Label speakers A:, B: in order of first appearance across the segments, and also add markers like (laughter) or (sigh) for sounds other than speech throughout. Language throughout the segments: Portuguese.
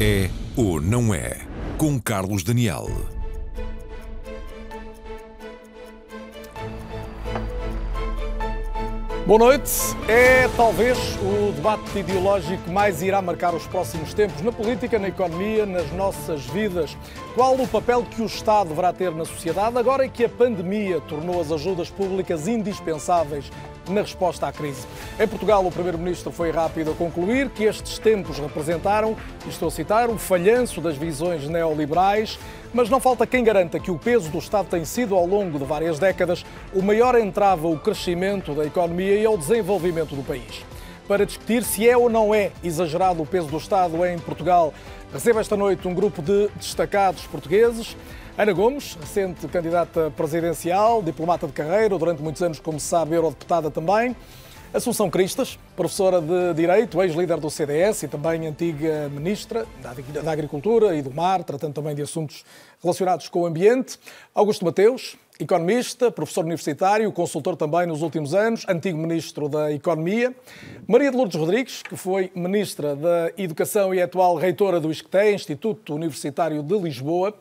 A: É ou não é? Com Carlos Daniel.
B: Boa noite. É talvez o debate ideológico mais irá marcar os próximos tempos na política, na economia, nas nossas vidas. Qual o papel que o Estado deverá ter na sociedade agora que a pandemia tornou as ajudas públicas indispensáveis na resposta à crise. Em Portugal, o Primeiro-Ministro foi rápido a concluir que estes tempos representaram, estou a citar, o falhanço das visões neoliberais, mas não falta quem garanta que o peso do Estado tem sido, ao longo de várias décadas, o maior entrave ao crescimento da economia e ao desenvolvimento do país. Para discutir se é ou não é exagerado o peso do Estado em Portugal, recebo esta noite um grupo de destacados portugueses. Ana Gomes, recente candidata presidencial, diplomata de carreira, durante muitos anos, como se sabe, eurodeputada também. Assunção Cristas, professora de Direito, ex-líder do CDS e também antiga ministra da Agricultura e do Mar, tratando também de assuntos relacionados com o ambiente. Augusto Mateus, economista, professor universitário, consultor também nos últimos anos, antigo ministro da Economia. Maria de Lourdes Rodrigues, que foi ministra da Educação e atual reitora do ISCTE, Instituto Universitário de Lisboa.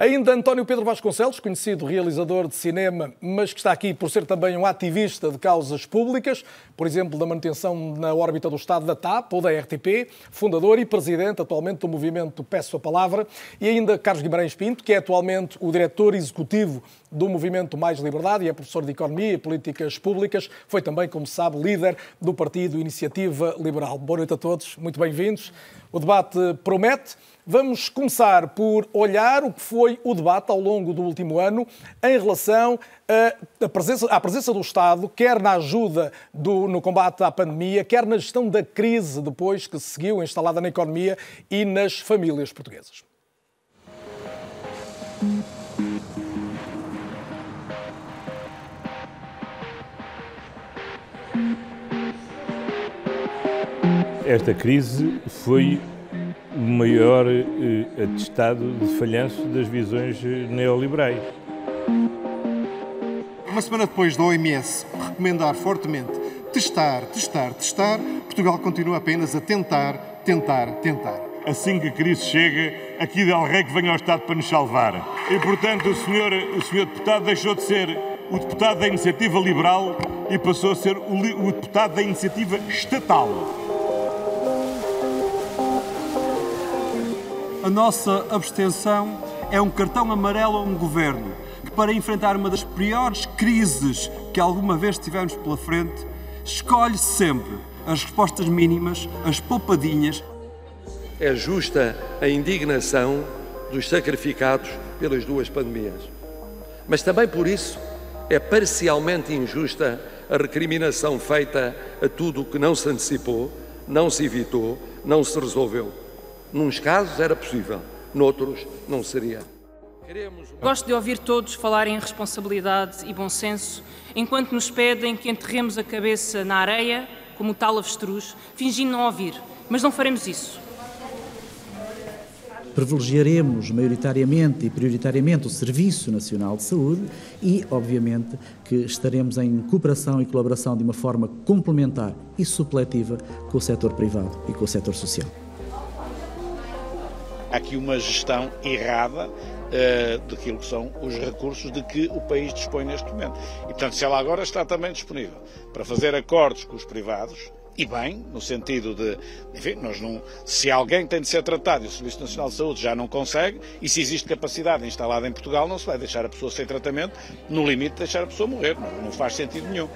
B: Ainda António Pedro Vasconcelos, conhecido realizador de cinema, mas que está aqui por ser também um ativista de causas públicas, por exemplo, da manutenção na órbita do Estado da TAP ou da RTP, fundador e presidente atualmente do movimento Peço a Palavra. E ainda Carlos Guimarães Pinto, que é atualmente o diretor executivo do movimento Mais Liberdade e é professor de Economia e Políticas Públicas. Foi também, como sabe, líder do partido Iniciativa Liberal. Boa noite a todos, muito bem-vindos. O debate promete. Vamos começar por olhar o que foi o debate ao longo do último ano em relação à presença, à presença do Estado, quer na ajuda do, no combate à pandemia, quer na gestão da crise depois que se seguiu instalada na economia e nas famílias portuguesas.
C: Esta crise foi o maior eh, atestado de falhanço das visões eh, neoliberais.
D: Uma semana depois da OMS recomendar fortemente testar, testar, testar, Portugal continua apenas a tentar, tentar, tentar.
E: Assim que a crise chega, aqui Del Rey que venha ao Estado para nos salvar. E, portanto, o senhor, o senhor deputado deixou de ser o deputado da Iniciativa Liberal e passou a ser o, o deputado da Iniciativa Estatal.
F: A nossa abstenção é um cartão amarelo a um governo que, para enfrentar uma das piores crises que alguma vez tivemos pela frente, escolhe sempre as respostas mínimas, as poupadinhas.
G: É justa a indignação dos sacrificados pelas duas pandemias. Mas também por isso é parcialmente injusta a recriminação feita a tudo o que não se antecipou, não se evitou, não se resolveu. Nuns casos era possível, noutros não seria.
H: Gosto de ouvir todos falar em responsabilidade e bom senso, enquanto nos pedem que enterremos a cabeça na areia, como o tal avestruz, fingindo não ouvir. Mas não faremos isso.
I: Privilegiaremos maioritariamente e prioritariamente o Serviço Nacional de Saúde e, obviamente, que estaremos em cooperação e colaboração de uma forma complementar e supletiva com o setor privado e com o setor social
J: há aqui uma gestão errada uh, daquilo que são os recursos de que o país dispõe neste momento. E, portanto, se ela agora está também disponível para fazer acordos com os privados, e bem, no sentido de, enfim, nós não, se alguém tem de ser tratado e o Serviço Nacional de Saúde já não consegue, e se existe capacidade instalada em Portugal, não se vai deixar a pessoa sem tratamento, no limite deixar a pessoa morrer, não, não faz sentido nenhum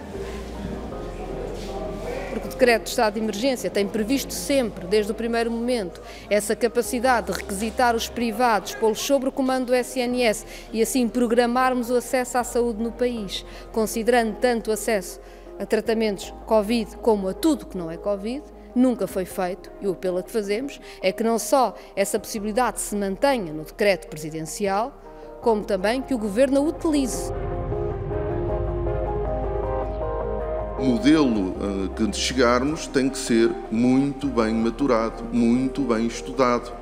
K: decreto de estado de emergência tem previsto sempre, desde o primeiro momento, essa capacidade de requisitar os privados, pô-los sobre o comando do SNS e assim programarmos o acesso à saúde no país, considerando tanto o acesso a tratamentos Covid como a tudo que não é Covid, nunca foi feito e o apelo que fazemos é que não só essa possibilidade se mantenha no decreto presidencial, como também que o Governo a utilize.
L: Modelo uh, que chegarmos tem que ser muito bem maturado, muito bem estudado,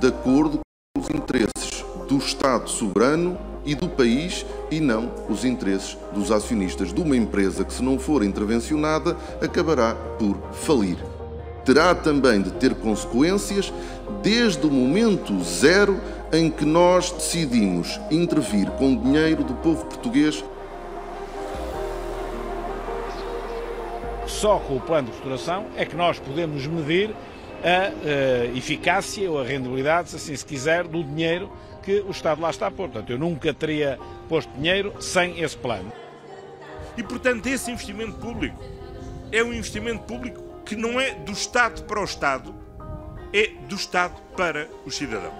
L: de acordo com os interesses do Estado soberano e do país e não os interesses dos acionistas de uma empresa que, se não for intervencionada, acabará por falir. terá também de ter consequências desde o momento zero em que nós decidimos intervir com o dinheiro do povo português.
M: Só com o plano de restauração é que nós podemos medir a uh, eficácia ou a rendibilidade, se assim se quiser, do dinheiro que o Estado lá está a pôr. Portanto, eu nunca teria posto dinheiro sem esse plano.
E: E, portanto, esse investimento público é um investimento público que não é do Estado para o Estado, é do Estado para os cidadãos.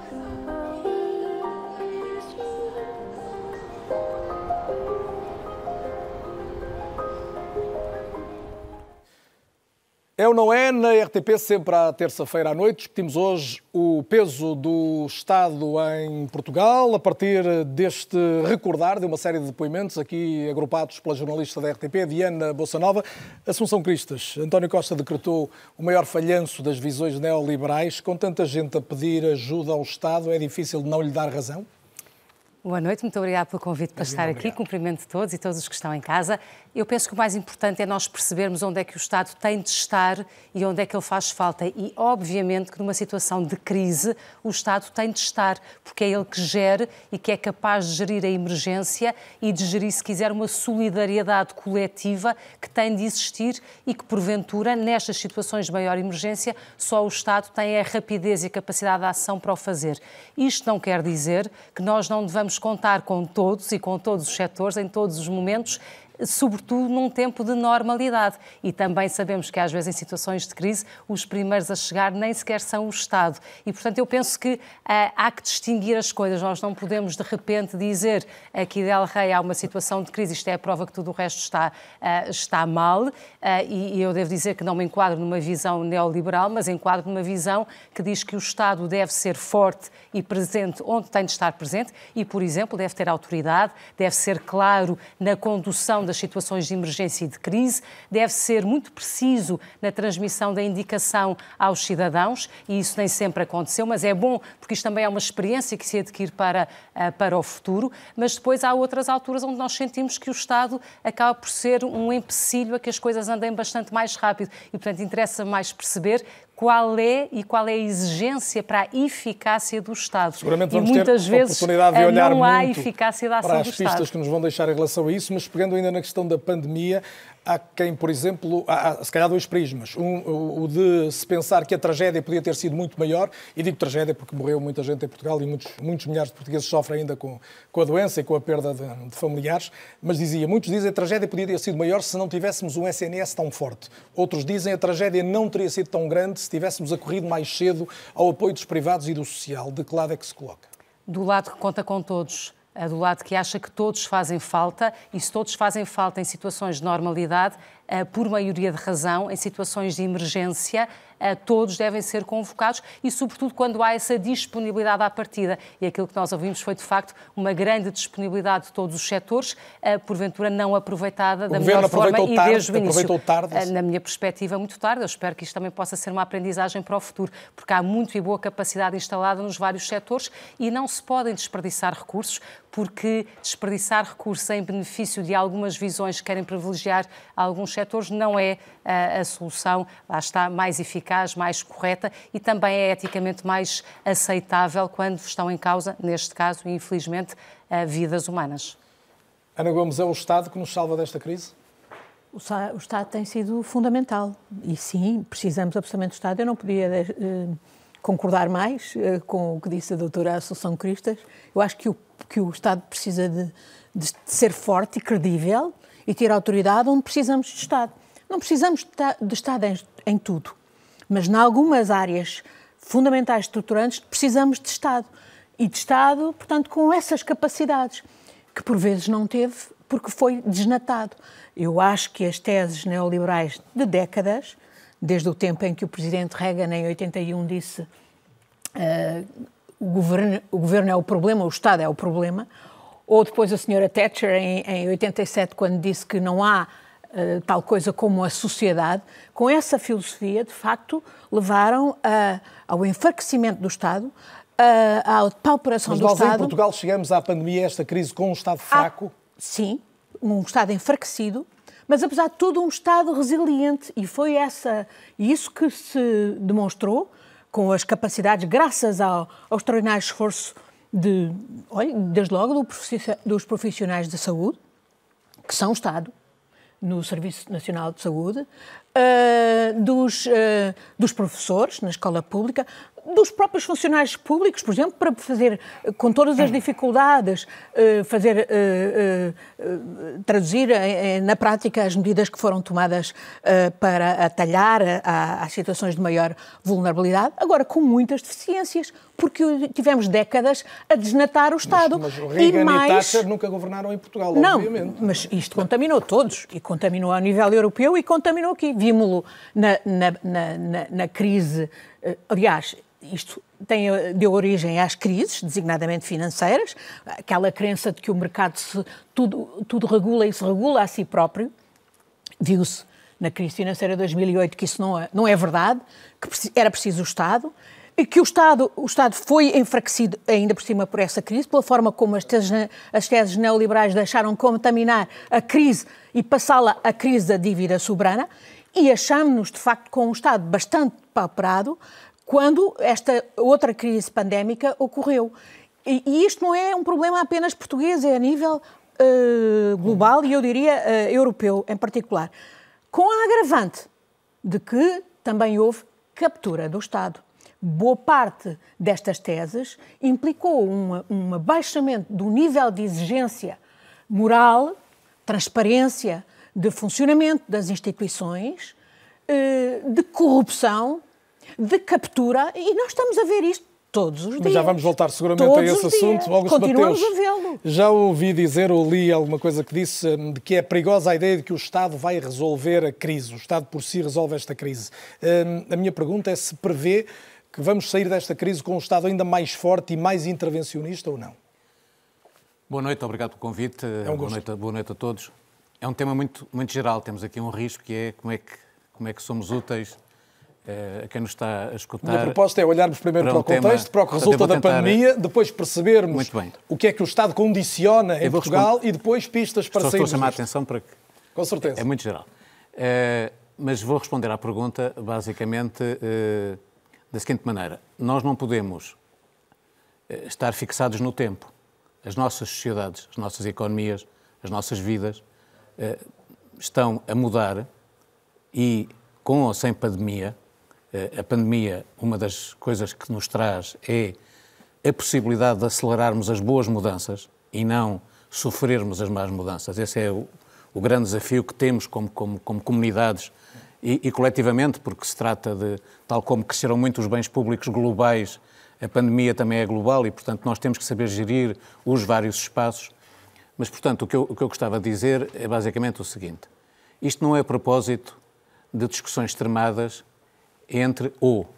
B: É ou não é? Na RTP, sempre à terça-feira à noite, discutimos hoje o peso do Estado em Portugal, a partir deste recordar de uma série de depoimentos aqui agrupados pela jornalista da RTP, Diana Bolsanova. Assunção Cristas, António Costa decretou o maior falhanço das visões neoliberais. Com tanta gente a pedir ajuda ao Estado, é difícil não lhe dar razão?
N: Boa noite, muito obrigada pelo convite para estar aqui. Cumprimento todos e todos os que estão em casa. Eu penso que o mais importante é nós percebermos onde é que o Estado tem de estar e onde é que ele faz falta. E, obviamente, que numa situação de crise, o Estado tem de estar, porque é ele que gere e que é capaz de gerir a emergência e de gerir, se quiser, uma solidariedade coletiva que tem de existir e que, porventura, nestas situações de maior emergência, só o Estado tem a rapidez e a capacidade de ação para o fazer. Isto não quer dizer que nós não devamos contar com todos e com todos os setores, em todos os momentos, sobretudo num tempo de normalidade. E também sabemos que, às vezes, em situações de crise, os primeiros a chegar nem sequer são o Estado. E, portanto, eu penso que uh, há que distinguir as coisas. Nós não podemos, de repente, dizer aqui Del Rey há uma situação de crise, isto é a prova que tudo o resto está, uh, está mal. Uh, e, e, eu devo dizer que não me enquadro numa visão neoliberal, mas enquadro numa visão que diz que o Estado deve ser forte e presente onde tem de estar presente e, por exemplo, deve ter autoridade, deve ser claro na condução das situações de emergência e de crise, deve ser muito preciso na transmissão da indicação aos cidadãos, e isso nem sempre aconteceu, mas é bom porque isto também é uma experiência que se adquire para, eh, para o futuro. Mas depois há outras alturas onde nós sentimos que o Estado acaba por ser um empecilho a que as coisas andem bastante mais rápido. E, portanto, interessa mais perceber qual é e qual é a exigência para a eficácia do Estado.
B: Seguramente
N: vamos
B: e muitas
N: ter
B: vezes oportunidade de olhar
N: não há
B: muito
N: eficácia da ação
B: para as pistas
N: Estado.
B: que nos vão deixar em relação a isso, mas pegando ainda na questão da pandemia, há quem, por exemplo, há, se calhar dois prismas. Um, o, o, de se pensar que a tragédia podia ter sido muito maior, e digo tragédia porque morreu muita gente em Portugal e muitos, muitos milhares de portugueses sofrem ainda com, com a doença e com a perda de, de familiares, mas dizia, muitos dizem a tragédia podia ter sido maior se não tivéssemos um SNS tão forte. Outros dizem a tragédia não teria sido tão grande se tivéssemos acorrido mais cedo ao apoio dos privados e do social. De que lado é que se coloca?
N: Do lado que conta com todos do lado que acha que todos fazem falta e se todos fazem falta em situações de normalidade, eh, por maioria de razão, em situações de emergência, eh, todos devem ser convocados e, sobretudo, quando há essa disponibilidade à partida. E aquilo que nós ouvimos foi, de facto, uma grande disponibilidade de todos os setores, eh, porventura não aproveitada
B: o
N: da melhor forma
B: tarde,
N: e desde o início.
B: Aproveitou tarde.
N: Na minha perspectiva, muito tarde. Eu espero que isto também possa ser uma aprendizagem para o futuro, porque há muito e boa capacidade instalada nos vários setores e não se podem desperdiçar recursos, porque desperdiçar recursos em benefício de algumas visões que querem privilegiar alguns setores não é a, a solução, lá está, mais eficaz, mais correta e também é eticamente mais aceitável quando estão em causa, neste caso, infelizmente, vidas humanas.
B: Ana Gomes, é o Estado que nos salva desta crise?
O: O Estado tem sido fundamental e sim, precisamos absolutamente do Estado. Eu não podia eh, concordar mais eh, com o que disse a doutora Assunção Cristas. Eu acho que o, que o Estado precisa de, de ser forte e credível e ter autoridade onde precisamos de Estado. Não precisamos de Estado em, em tudo, mas em algumas áreas fundamentais estruturantes precisamos de Estado. E de Estado, portanto, com essas capacidades, que por vezes não teve porque foi desnatado. Eu acho que as teses neoliberais de décadas, desde o tempo em que o presidente Reagan, em 81, disse uh, o, governo, o governo é o problema, o Estado é o problema, ou depois a senhora Thatcher, em, em 87, quando disse que não há uh, tal coisa como a sociedade, com essa filosofia, de facto, levaram a, ao enfraquecimento do Estado, a, à pauperação
B: Mas
O: do
B: nós
O: Estado.
B: em Portugal chegamos à pandemia, a esta crise, com um Estado fraco?
O: Ah, sim, um Estado enfraquecido, mas apesar de tudo um Estado resiliente. E foi essa isso que se demonstrou com as capacidades, graças ao, ao extraordinário esforço de, olha, desde logo do, dos profissionais da saúde, que são Estado, no Serviço Nacional de Saúde, uh, dos, uh, dos professores na escola pública, dos próprios funcionários públicos, por exemplo, para fazer, com todas as dificuldades, eh, fazer, eh, eh, traduzir na prática as medidas que foram tomadas para atalhar as situações de maior vulnerabilidade, agora com muitas deficiências, porque tivemos décadas a desnatar o Estado.
B: Mas, mas Reagan e, mais... e Thatcher nunca governaram em Portugal,
O: Não,
B: obviamente.
O: mas isto contaminou todos, e contaminou a nível europeu e contaminou aqui. Vimos-lo na, na, na, na crise, aliás, isto tem, deu origem às crises, designadamente financeiras, aquela crença de que o mercado se, tudo, tudo regula e se regula a si próprio. Viu-se na crise financeira de 2008 que isso não é, não é verdade, que era preciso o Estado, e que o Estado, o Estado foi enfraquecido ainda por cima por essa crise, pela forma como as teses, as teses neoliberais deixaram contaminar a crise e passá-la à crise da dívida soberana, e achamos-nos, de facto, com um Estado bastante pauperado, quando esta outra crise pandémica ocorreu. E, e isto não é um problema apenas português, é a nível uh, global e eu diria uh, europeu em particular. Com a agravante de que também houve captura do Estado. Boa parte destas teses implicou um abaixamento do nível de exigência moral, transparência, de funcionamento das instituições, eh, de corrupção de captura, e nós estamos a ver isto todos os dias.
B: Mas já vamos voltar seguramente
O: todos
B: a esse assunto. Augusto
O: Continuamos
B: Mateus,
O: a vê-lo.
B: Já ouvi dizer ou li alguma coisa que disse hum, de que é perigosa a ideia de que o Estado vai resolver a crise. O Estado por si resolve esta crise. Hum, a minha pergunta é se prevê que vamos sair desta crise com um Estado ainda mais forte e mais intervencionista ou não?
P: Boa noite, obrigado pelo convite.
B: É um
P: boa, noite, boa noite a todos. É um tema muito, muito geral. Temos aqui um risco que é como é que, como é que somos úteis eh, a quem nos está a escutar.
B: A minha proposta é olharmos primeiro para, para o contexto, para o que resulta da pandemia, depois percebermos o que é que o Estado condiciona em Portugal responder... e depois pistas para sair.
P: Estou a chamar a atenção para que.
B: Com certeza.
P: É muito geral. Uh, mas vou responder à pergunta basicamente uh, da seguinte maneira: nós não podemos estar fixados no tempo. As nossas sociedades, as nossas economias, as nossas vidas estão a mudar e, com ou sem pandemia, eh, a pandemia, uma das coisas que nos traz é a possibilidade de acelerarmos as boas mudanças e não sofrermos as más mudanças. Esse é o, o grande desafio que temos como, como, como comunidades e, e, coletivamente, porque se trata de, tal como cresceram muito os bens públicos globais, a pandemia também é global e, portanto, nós temos que saber gerir os vários espaços. Mas, portanto, o que eu, o que eu gostava de dizer é basicamente o seguinte: isto não é a propósito de discussões extremadas entre ou.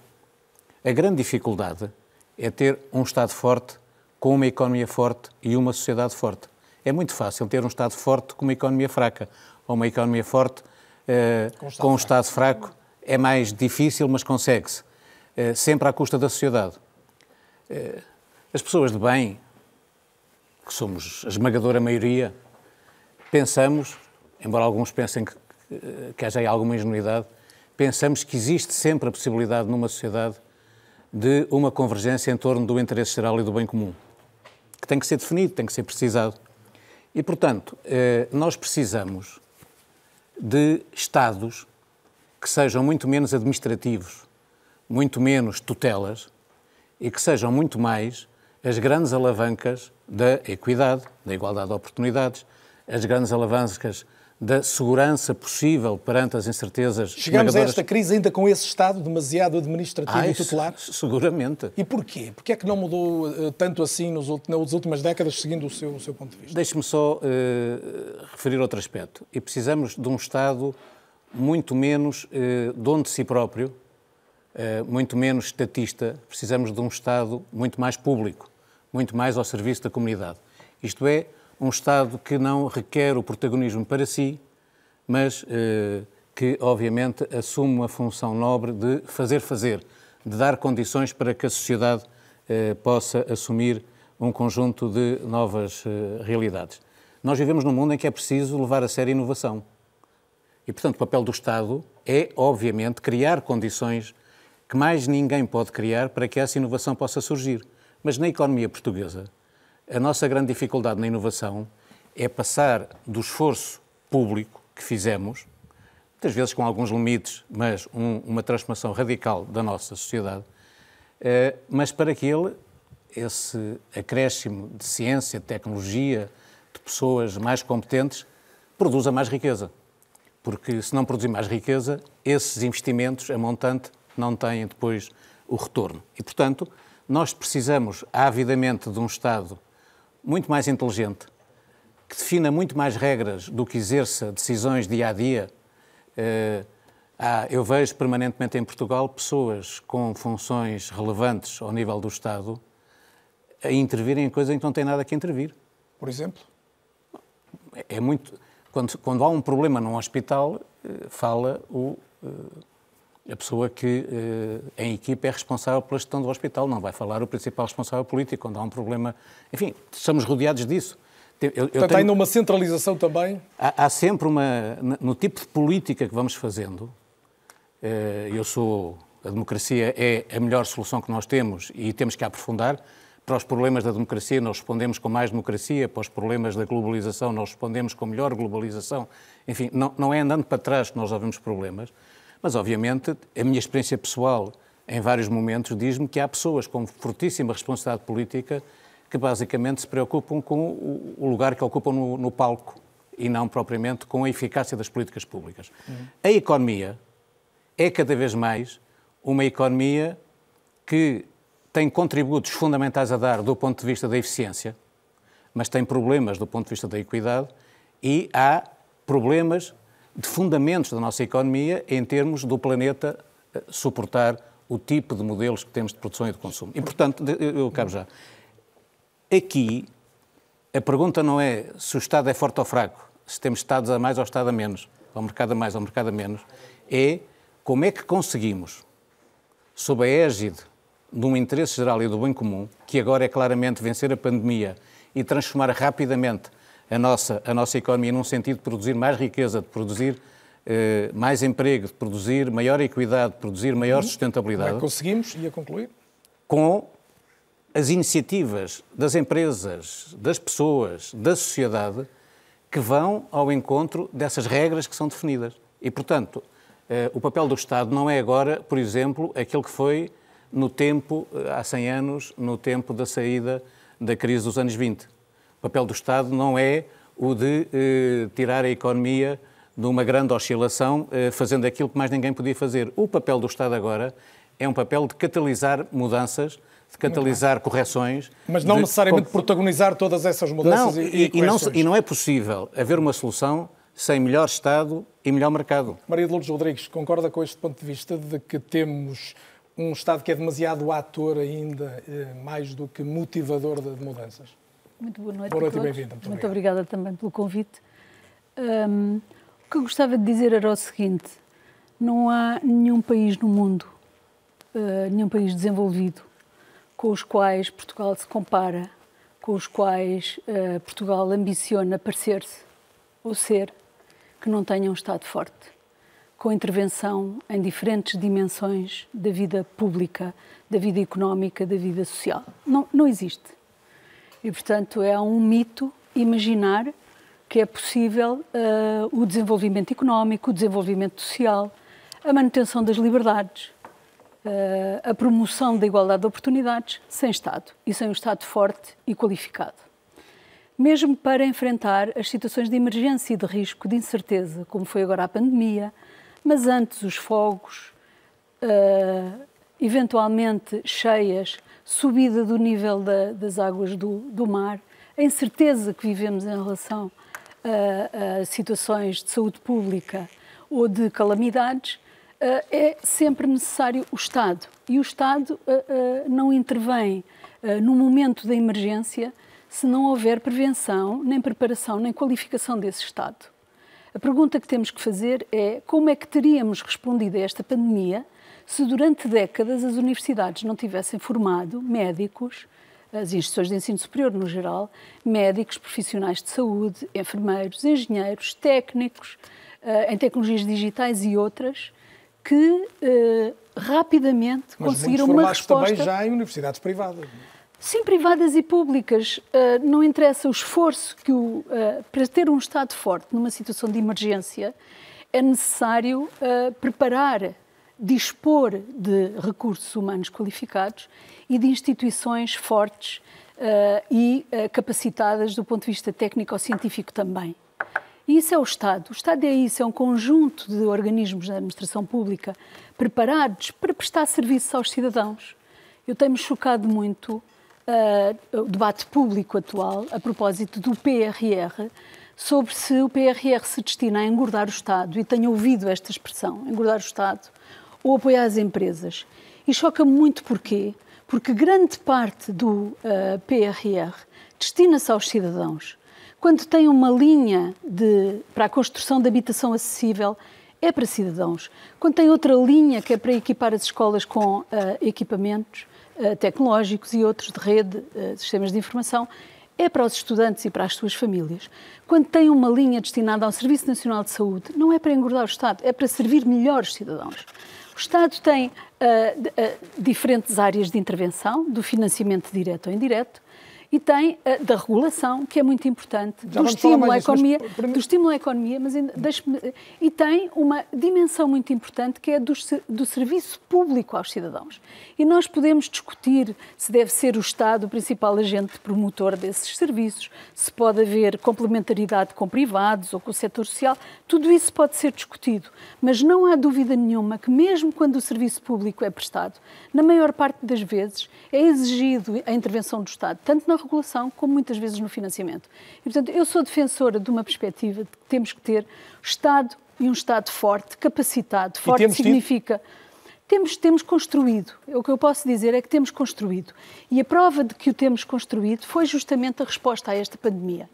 P: A grande dificuldade é ter um Estado forte com uma economia forte e uma sociedade forte. É muito fácil ter um Estado forte com uma economia fraca, ou uma economia forte eh, com, com um Estado fraco. É mais difícil, mas consegue-se. Eh, sempre à custa da sociedade. Eh, as pessoas de bem, que somos a esmagadora maioria, pensamos, embora alguns pensem que, que haja aí alguma ingenuidade, pensamos que existe sempre a possibilidade numa sociedade de uma convergência em torno do interesse geral e do bem comum, que tem que ser definido, tem que ser precisado. E, portanto, eh, nós precisamos de Estados que sejam muito menos administrativos, muito menos tutelas e que sejam muito mais as grandes alavancas da equidade, da igualdade de oportunidades, as grandes alavancas da segurança possível perante as incertezas.
B: Chegamos a esta crise ainda com esse Estado demasiado administrativo Ai, e tutelar? (laughs)
P: Seguramente.
B: E porquê? Porquê é que não mudou uh, tanto assim nos, nas últimas décadas, seguindo o seu, o seu ponto de vista?
P: Deixe-me só uh, referir outro aspecto. E precisamos de um Estado muito menos uh, dono de si próprio, muito menos estatista. Precisamos de um Estado muito mais público, muito mais ao serviço da comunidade. Isto é, um Estado que não requer o protagonismo para si, mas eh, que, obviamente, assume uma função nobre de fazer fazer, de dar condições para que a sociedade eh, possa assumir um conjunto de novas eh, realidades. Nós vivemos num mundo em que é preciso levar a sério a inovação. E, portanto, o papel do Estado é, obviamente, criar condições que mais ninguém pode criar para que essa inovação possa surgir. Mas na economia portuguesa, a nossa grande dificuldade na inovação é passar do esforço público que fizemos, muitas vezes com alguns limites, mas um, uma transformação radical da nossa sociedade, eh, mas para que ele, esse acréscimo de ciência, de tecnologia, de pessoas mais competentes, produza mais riqueza. Porque se não produzir mais riqueza, esses investimentos, a montante, não têm depois o retorno. E, portanto, nós precisamos avidamente de um Estado muito mais inteligente, que defina muito mais regras do que exerça decisões dia a dia. Ah, eu vejo permanentemente em Portugal pessoas com funções relevantes ao nível do Estado a intervirem em coisas em que não têm nada que intervir.
B: Por exemplo?
P: É muito. Quando, quando há um problema num hospital, eh, fala o, a pessoa que em equipa é responsável pela gestão do hospital, não vai falar o principal responsável político quando há um problema. Enfim, estamos rodeados disso.
B: Eu, eu Portanto, tenho... há ainda uma centralização também?
P: Há, há, sempre uma. No tipo de política que vamos fazendo, eu sou. A democracia é a melhor solução que nós temos e temos que aprofundar. Para os problemas da democracia, nós respondemos com mais democracia. Para os problemas da globalização, nós respondemos com melhor globalização. Enfim, não, não é andando para trás que nós resolvemos problemas. Mas, obviamente, a minha experiência pessoal, em vários momentos, diz-me que há pessoas com fortíssima responsabilidade política que basicamente se preocupam com o lugar que ocupam no, no palco e não propriamente com a eficácia das políticas públicas. Uhum. A economia é cada vez mais uma economia que tem contributos fundamentais a dar do ponto de vista da eficiência, mas tem problemas do ponto de vista da equidade e há problemas de fundamentos da nossa economia em termos do planeta eh, suportar o tipo de modelos que temos de produção e de consumo. E, portanto, eu acabo já. Aqui, a pergunta não é se o Estado é forte ou fraco, se temos Estados a mais ou Estado a menos, ou mercado a mais ou mercado a menos, é como é que conseguimos, sob a égide de um interesse geral e do bem comum, que agora é claramente vencer a pandemia e transformar rapidamente a nossa, a nossa economia num sentido de produzir mais riqueza, de produzir eh, mais emprego, de produzir maior equidade, de produzir maior uhum. sustentabilidade. Como
B: é conseguimos, e a concluir?
P: Com as iniciativas das empresas, das pessoas, da sociedade, que vão ao encontro dessas regras que são definidas. E, portanto, eh, o papel do Estado não é agora, por exemplo, aquele que foi no tempo, eh, há 100 anos, no tempo da saída da crise dos anos 20. O papel do Estado não é o de eh, tirar a economia de uma grande oscilação, eh, fazendo aquilo que mais ninguém podia fazer. O papel do Estado agora é um papel de catalisar mudanças de catalisar correções.
B: Mas não
P: de...
B: necessariamente protagonizar todas essas mudanças
P: não,
B: e,
P: e, e, não, e não é possível haver uma solução sem melhor Estado e melhor mercado.
B: Maria de Lourdes Rodrigues, concorda com este ponto de vista de que temos um Estado que é demasiado ator ainda, eh, mais do que motivador de mudanças?
Q: Muito boa noite.
B: Boa noite e bem-vinda.
Q: Muito, Muito obrigada também pelo convite. Um, o que eu gostava de dizer era o seguinte: não há nenhum país no mundo, uh, nenhum país desenvolvido, com os quais Portugal se compara, com os quais uh, Portugal ambiciona parecer-se ou ser, que não tenha um Estado forte, com intervenção em diferentes dimensões da vida pública, da vida económica, da vida social. Não, não existe. E, portanto, é um mito imaginar que é possível uh, o desenvolvimento económico, o desenvolvimento social, a manutenção das liberdades, uh, a promoção da igualdade de oportunidades sem Estado e sem um Estado forte e qualificado. Mesmo para enfrentar as situações de emergência e de risco, de incerteza, como foi agora a pandemia, mas antes os fogos, uh, eventualmente cheias, subida do nível da, das águas do, do mar, a incerteza que vivemos em relação a, a situações de saúde pública ou de calamidades, é sempre necessário o Estado. E o Estado não intervém no momento da emergência se não houver prevenção, nem preparação, nem qualificação desse Estado. A pergunta que temos que fazer é como é que teríamos respondido a esta pandemia se durante décadas as universidades não tivessem formado médicos, as instituições de ensino superior no geral, médicos, profissionais de saúde, enfermeiros, engenheiros, técnicos, em tecnologias digitais e outras, que rapidamente
B: Mas
Q: conseguiram uma resposta.
B: também já em universidades privadas.
Q: Sim, privadas e públicas. Uh, não interessa o esforço que o, para ter um Estado forte numa situação de emergência é necessário preparar, dispor de recursos humanos qualificados e de instituições fortes e capacitadas do ponto de vista técnico-científico também. E isso é o Estado. O Estado é isso, é um conjunto de organismos da administração pública preparados para prestar serviço aos cidadãos. Eu tenho-me chocado muito uh, o debate público atual a propósito do PRR, sobre se o PRR se destina a engordar o Estado, e tenho ouvido esta expressão, engordar o Estado, ou apoiar as empresas. E choca-me muito porquê? Porque grande parte do uh, ah, PRR destina-se aos cidadãos. Quando tem uma linha de, para a construção de habitação acessível, é para cidadãos. Quando tem outra linha que é para equipar as escolas com uh, equipamentos uh, tecnológicos e outros de rede, sistemas de informação, é para os estudantes e para as suas famílias. Quando tem uma linha destinada ao Serviço Nacional de Saúde, não é para engordar o Estado, é para servir melhor os cidadãos. O Estado tem diferentes áreas de intervenção, do financiamento direto ou indireto, e tem uh, da regulação, que é muito importante, do estímulo, à economia, mas... do estímulo à economia, mas e tem uma dimensão muito importante que é do, do serviço público aos cidadãos. E nós podemos discutir se deve ser o Estado o principal agente promotor desses serviços, se pode haver complementaridade com privados ou com o setor social, tudo isso pode ser discutido, mas não há dúvida nenhuma que mesmo quando o serviço público é prestado, na maior parte das vezes é exigido a intervenção do Estado, tanto na na regulação como muitas vezes no financiamento. E, portanto, eu sou defensora de uma perspectiva de que temos que ter Estado e um Estado forte, capacitado. Forte significa. Temos, temos construído. O que eu posso dizer é que temos construído. E a prova de que o temos construído foi justamente a resposta a esta pandemia.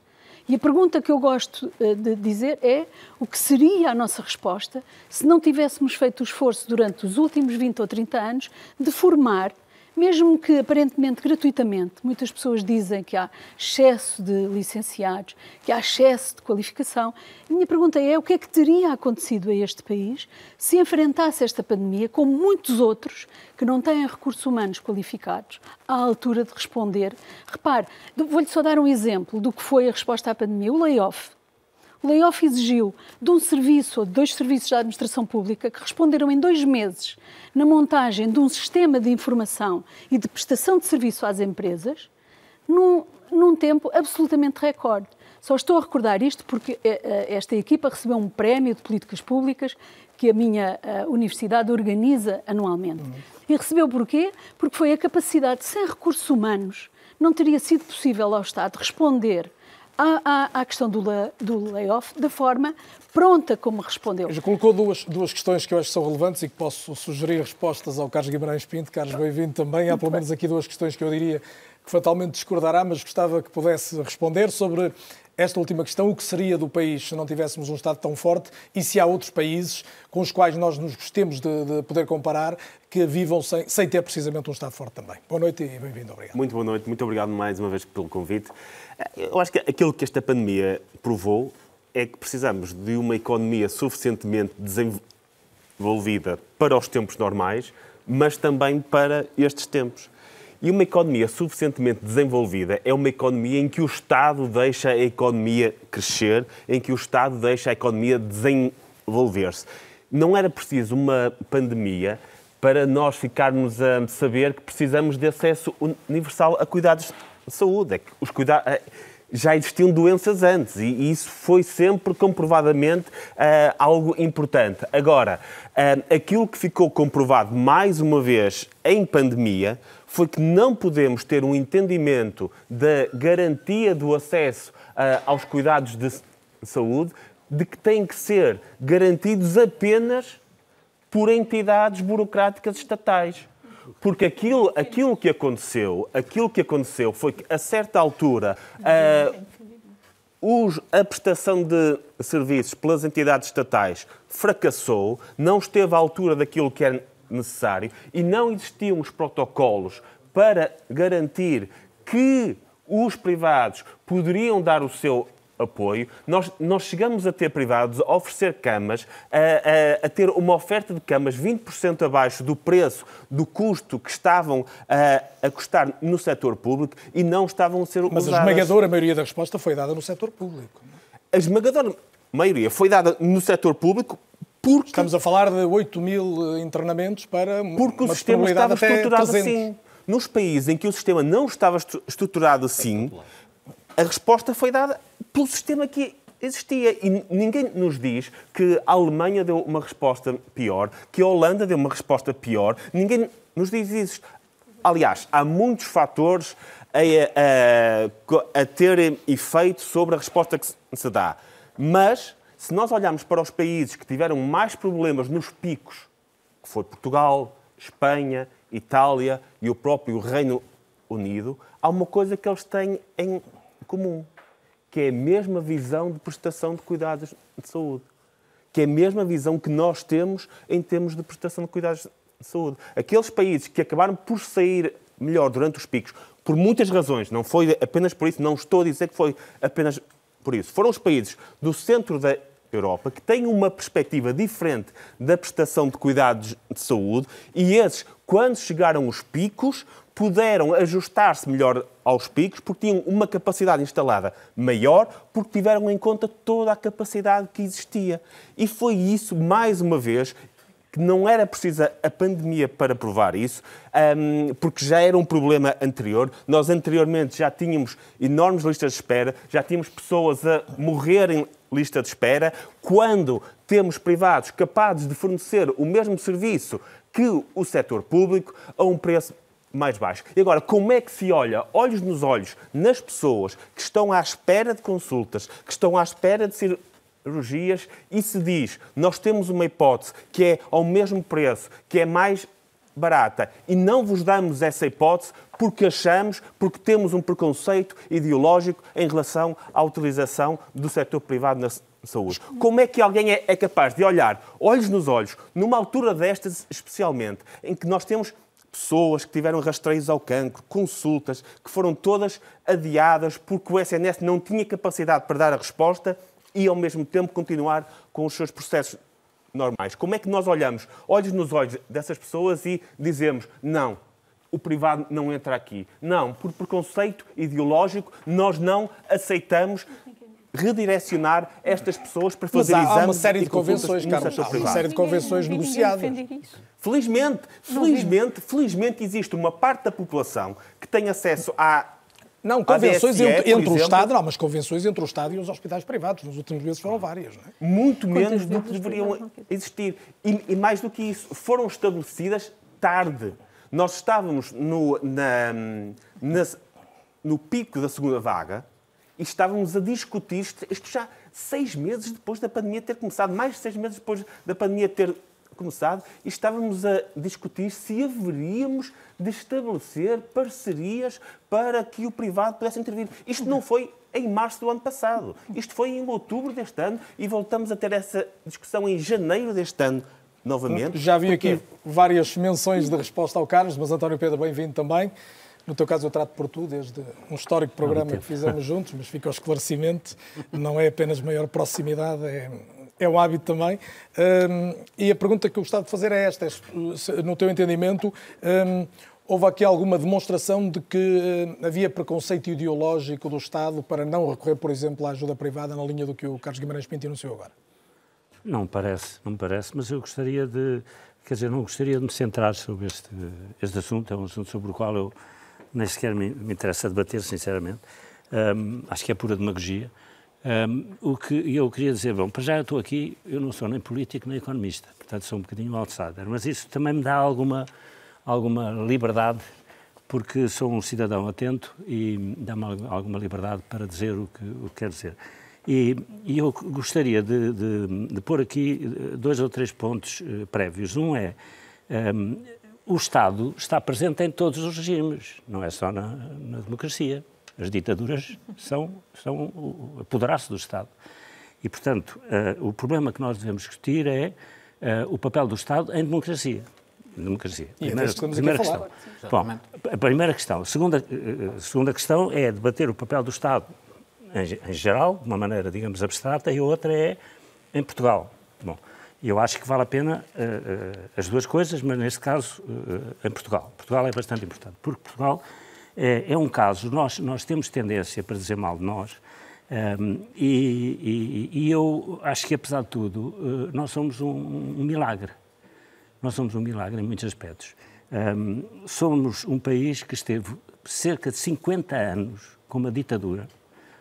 Q: E a pergunta que eu gosto eh, de dizer é o que seria a nossa resposta se não tivéssemos feito o esforço durante os últimos 20 ou 30 anos de formar mesmo que aparentemente gratuitamente, muitas pessoas dizem que há excesso de licenciados, que há excesso de qualificação. A minha pergunta é: o que é que teria acontecido a este país se enfrentasse esta pandemia, como muitos outros que não têm recursos humanos qualificados, à altura de responder? Repare, vou-lhe só dar um exemplo do que foi a resposta à pandemia: o layoff. O layoff exigiu de um serviço ou de dois serviços da administração pública que responderam em dois meses na montagem de um sistema de informação e de prestação de serviço às empresas num, num tempo absolutamente recorde. Só estou a recordar isto porque eh, eh, esta equipa recebeu um prémio de políticas públicas que a minha eh, universidade organiza anualmente. E recebeu porquê? Porque foi a capacidade, sem recursos humanos, não teria sido possível ao Estado responder à, à, à questão do, do layoff da forma pronta como respondeu.
B: Já colocou duas, duas questões que eu acho que são relevantes e que posso sugerir respostas ao Carlos Guimarães Pinto. Carlos, bem-vindo também. Há pelo menos aqui duas questões que eu diria que fatalmente discordará, mas gostava que pudesse responder sobre esta última questão, o que seria do país se não tivéssemos um Estado tão forte e se há outros países com os quais nós nos gostemos de, de poder comparar que vivam sem, sem, ter precisamente um Estado forte também. Boa noite e bem-vindo. Obrigado.
R: Muito boa noite, muito obrigado mais uma vez pelo convite. Eu acho que aquilo que esta pandemia provou é que precisamos de uma economia suficientemente desenvolvida para os tempos normais, mas também para estes tempos. E uma economia suficientemente desenvolvida é uma economia em que o Estado deixa a economia crescer, em que o Estado deixa a economia desenvolver-se. Não era preciso uma pandemia para nós ficarmos a saber que precisamos de acesso universal a cuidados de saúde. É os eh, já existiam doenças antes e isso foi sempre comprovadamente uh, algo importante. Agora, uh, aquilo que ficou comprovado mais uma vez em pandemia foi que não podemos ter um entendimento da garantia do acesso uh, aos cuidados de saúde de que têm que ser garantidos apenas por entidades burocráticas estatais. Porque aquilo, aquilo que aconteceu, aquilo que aconteceu foi que a certa altura uh, os, a prestação de serviços pelas entidades estatais fracassou, não esteve à altura daquilo que era necessário e não existiam os protocolos para garantir que os privados poderiam dar o seu apoio. Nós, nós chegamos a ter privados a oferecer camas, a, a, a ter uma oferta de camas 20% abaixo do preço, do custo que estavam a, a custar no setor público e não estavam a ser
B: Mas
R: usadas.
B: a esmagadora maioria da resposta foi dada no setor público.
R: A esmagadora maioria foi dada no setor público porque...
B: Estamos a falar de 8 mil internamentos para
R: Porque
B: uma
R: o sistema estava estruturado
B: 300.
R: assim. Nos países em que o sistema não estava estru- estruturado assim, a resposta foi dada pelo sistema que existia. E ninguém nos diz que a Alemanha deu uma resposta pior, que a Holanda deu uma resposta pior. Ninguém nos diz isso. Aliás, há muitos fatores a, a, a ter efeito sobre a resposta que se dá. Mas, se nós olharmos para os países que tiveram mais problemas nos picos, que foi Portugal, Espanha, Itália e o próprio Reino Unido, há uma coisa que eles têm em comum, que é a mesma visão de prestação de cuidados de saúde. Que é a mesma visão que nós temos em termos de prestação de cuidados de saúde. Aqueles países que acabaram por sair melhor durante os picos, por muitas razões, não foi apenas por isso, não estou a dizer que foi apenas por isso. Foram os países do centro da Europa que têm uma perspectiva diferente da prestação de cuidados de saúde e esses, quando chegaram os picos, puderam ajustar-se melhor aos picos porque tinham uma capacidade instalada maior, porque tiveram em conta toda a capacidade que existia. E foi isso, mais uma vez, que não era precisa a pandemia para provar isso, porque já era um problema anterior. Nós anteriormente já tínhamos enormes listas de espera, já tínhamos pessoas a morrer em lista de espera. Quando temos privados capazes de fornecer o mesmo serviço que o setor público a um preço mais baixo. E agora, como é que se olha olhos nos olhos nas pessoas que estão à espera de consultas, que estão à espera de cirurgias e se diz nós temos uma hipótese que é ao mesmo preço, que é mais barata e não vos damos essa hipótese porque achamos, porque temos um preconceito ideológico em relação à utilização do setor privado na saúde. Como é que alguém é, é capaz de olhar olhos nos olhos, numa altura destas especialmente, em que nós temos pessoas que tiveram rastreios ao cancro, consultas, que foram todas adiadas porque o SNS não tinha capacidade para dar a resposta e, ao mesmo tempo, continuar com os seus processos normais. Como é que nós olhamos olhos nos olhos dessas pessoas e dizemos não, o privado não entra aqui. Não, por preconceito ideológico, nós não aceitamos redirecionar estas pessoas para
B: Mas
R: fazer
B: há,
R: exames
B: há uma série de convenções, Carlos, há uma série de convenções negociadas.
R: Felizmente, felizmente, felizmente existe uma parte da população que tem acesso à
B: Não, convenções
R: ADSE,
B: entre, entre o Estado, não, mas convenções entre o Estado e os hospitais privados. Nos últimos meses foram várias, não é?
R: muito menos do que deveriam existir. E, e mais do que isso, foram estabelecidas tarde. Nós estávamos no, na- na- no pico da segunda vaga e estávamos a discutir isto, isto já seis meses depois da pandemia ter começado, mais de seis meses depois da pandemia ter começado, e estávamos a discutir se haveríamos de estabelecer parcerias para que o privado pudesse intervir. Isto não foi em março do ano passado. Isto foi em outubro deste ano e voltamos a ter essa discussão em janeiro deste ano novamente.
B: Já vi aqui várias menções de resposta ao Carlos, mas António Pedro, bem-vindo também. No teu caso, eu trato por tu, desde um histórico programa que fizemos juntos, mas fica o esclarecimento. Não é apenas maior proximidade, é, é um hábito também. Hum, e a pergunta que eu gostava de fazer é esta: se, no teu entendimento, hum, houve aqui alguma demonstração de que hum, havia preconceito ideológico do Estado para não recorrer, por exemplo, à ajuda privada, na linha do que o Carlos Guimarães Pinto anunciou agora?
S: Não parece, não parece, mas eu gostaria de, quer dizer, não gostaria de me centrar sobre este, este assunto, é um assunto sobre o qual eu nem sequer me, me interessa debater, sinceramente. Hum, acho que é pura demagogia. Hum, o que eu queria dizer, bom, para já eu estou aqui, eu não sou nem político nem economista, portanto sou um bocadinho outsider, mas isso também me dá alguma, alguma liberdade, porque sou um cidadão atento e dá-me alguma liberdade para dizer o que, o que quero dizer. E, e eu gostaria de, de, de, pôr aqui eh, dois ou três pontos uh, prévios. Um é, um, o Estado está presente em todos os regimes, não é só na, na democracia. As ditaduras são, são o apoderar-se do Estado. E, portanto, uh, o problema que nós devemos discutir é uh, o papel do Estado em democracia. Democracia.
B: E
S: primeira,
B: é estamos
S: primeira
B: aqui a
S: questão. Bom, a primeira questão. A segunda, a segunda questão é debater o papel do Estado em, em geral, de uma maneira, digamos, abstrata, e a outra é em Portugal. Bom, eu acho que vale a pena uh, uh, as duas coisas, mas neste caso uh, em Portugal. Portugal é bastante importante, porque Portugal é, é um caso, nós, nós temos tendência para dizer mal de nós, um, ehm, e, e, e, eu acho que, apesar de tudo, nós somos um, um, milagre. Nós somos um milagre em muitos aspectos. Um, ehm, somos um país que esteve cerca de 50 anos com uma ditadura,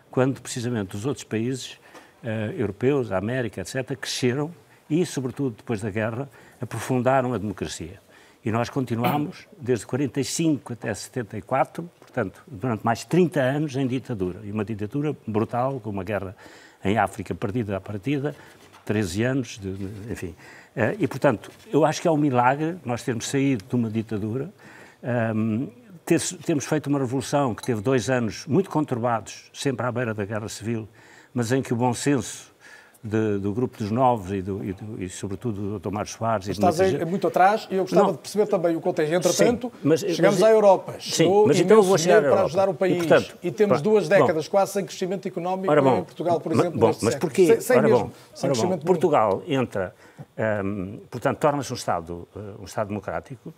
S: quando precisamente os outros países europeus, a América, etc., cresceram e, sobretudo, depois da guerra, aprofundaram a democracia. E nós continuamos, desde 45 até 74, portanto, durante mais 30 anos em ditadura. E uma ditadura brutal, com uma guerra em África perdida à partida, 13 anos, de, enfim. Uh, e, portanto, eu acho que é um milagre nós termos saído de uma ditadura, ehm, ter, termos feito uma revolução que teve dois anos muito conturbados, sempre à beira da guerra civil, mas em que o bom senso de, do grupo dos novos e, do, e, do, e sobretudo do Dr. Mário Soares.
B: Estás muito atrás e eu gostava não. de perceber também o contexto. Entretanto, sim, mas, chegamos mas, à Europa. Chegou sim, mas então eu vou chegar para ajudar o país. E, portanto, e temos duas décadas bom, quase sem crescimento económico
S: bom,
B: em Portugal, por exemplo.
S: Bom, mas porquê? Sem, sem mesmo, bom, sem crescimento Portugal entra, um, portanto, torna-se um Estado, uh, um Estado democrático, uh,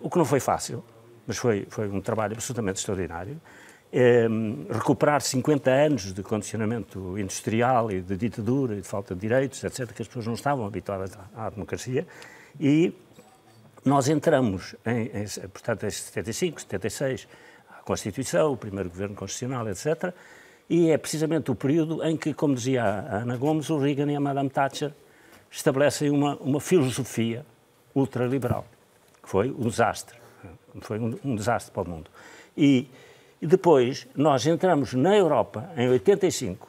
S: o que não foi fácil, mas foi, foi um trabalho absolutamente extraordinário eh, recuperar 50 anos de condicionamento industrial e de ditadura e de falta de direitos, etc., que as pessoas não estavam habituadas à, à democracia. E nós entramos, em, em, portanto, em 75, 76, a Constituição, o primeiro governo constitucional, etc., e é precisamente o período em que, como dizia a Ana Gomes, o Reagan e a Madame Thatcher estabelecem uma, uma filosofia ultraliberal, que foi um desastre, foi um, um desastre para o mundo. E e depois nós entramos na Europa em 85,